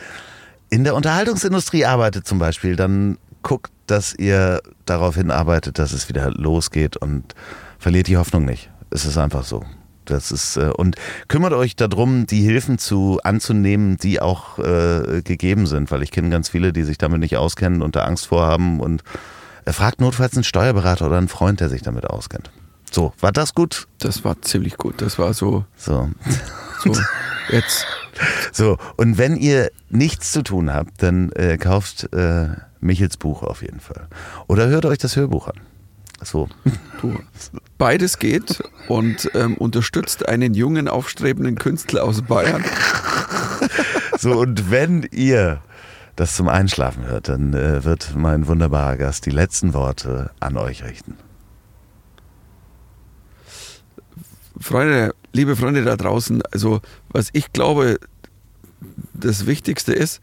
in der Unterhaltungsindustrie arbeitet zum Beispiel, dann guckt, dass ihr darauf hinarbeitet, dass es wieder losgeht und verliert die Hoffnung nicht. Es ist einfach so. Das ist, äh, und kümmert euch darum, die Hilfen zu anzunehmen, die auch äh, gegeben sind, weil ich kenne ganz viele, die sich damit nicht auskennen und da Angst vorhaben und er fragt notfalls einen Steuerberater oder einen Freund, der sich damit auskennt. So, war das gut? Das war ziemlich gut. Das war so, So. so jetzt. So, und wenn ihr nichts zu tun habt, dann äh, kauft äh, Michels Buch auf jeden Fall. Oder hört euch das Hörbuch an. So. Du, beides geht und ähm, unterstützt einen jungen, aufstrebenden Künstler aus Bayern. So, und wenn ihr das zum Einschlafen hört, dann äh, wird mein wunderbarer Gast die letzten Worte an euch richten. Freunde, liebe Freunde da draußen, also was ich glaube, das Wichtigste ist,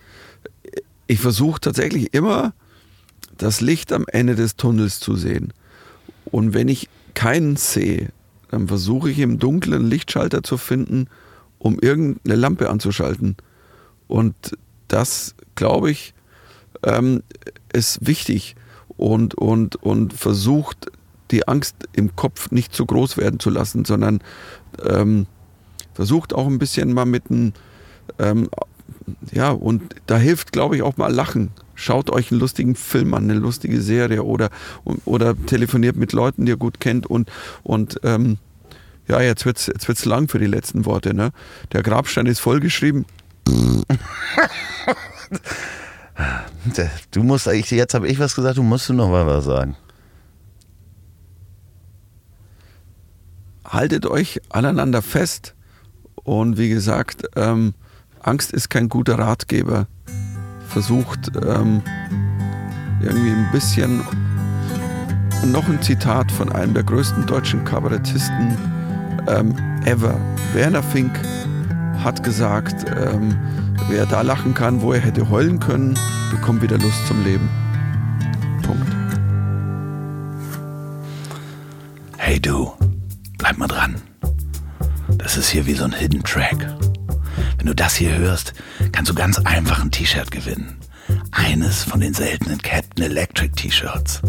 ich versuche tatsächlich immer das Licht am Ende des Tunnels zu sehen. Und wenn ich keinen sehe, dann versuche ich im Dunkeln einen Lichtschalter zu finden, um irgendeine Lampe anzuschalten. Und das, glaube ich, ähm, ist wichtig und, und, und versucht, die Angst im Kopf nicht zu groß werden zu lassen, sondern ähm, versucht auch ein bisschen mal mit einem, ähm, ja, und da hilft, glaube ich, auch mal Lachen. Schaut euch einen lustigen Film an, eine lustige Serie oder, oder telefoniert mit Leuten, die ihr gut kennt und, und ähm, ja, jetzt wird's, jetzt wird's lang für die letzten Worte, ne? Der Grabstein ist vollgeschrieben. du musst, eigentlich, jetzt habe ich was gesagt, du musst du noch mal was sagen. Haltet euch aneinander fest und wie gesagt, ähm, Angst ist kein guter Ratgeber. Versucht ähm, irgendwie ein bisschen. Und noch ein Zitat von einem der größten deutschen Kabarettisten ähm, ever. Werner Fink hat gesagt, ähm, wer da lachen kann, wo er hätte heulen können, bekommt wieder Lust zum Leben. Punkt. Hey du, bleib mal dran. Das ist hier wie so ein Hidden Track. Wenn du das hier hörst, kannst du ganz einfach ein T-Shirt gewinnen. Eines von den seltenen Captain Electric T-Shirts.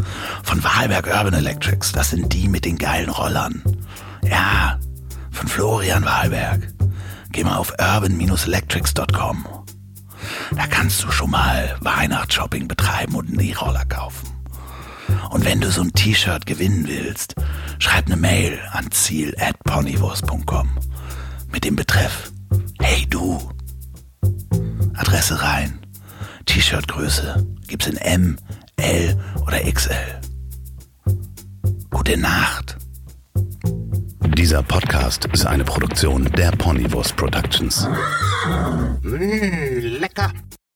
Von Wahlberg Urban Electrics. Das sind die mit den geilen Rollern. Ja, von Florian Wahlberg. Geh mal auf urban-electrics.com. Da kannst du schon mal Weihnachtsshopping betreiben und einen E-Roller kaufen. Und wenn du so ein T-Shirt gewinnen willst, schreib eine Mail an ziel@ponywurst.com mit dem Betreff Hey du. Adresse rein. T-Shirt-Größe gibt's in M, L oder XL. Gute Nacht. Dieser Podcast ist eine Produktion der Ponywurst Productions. Mmh, lecker.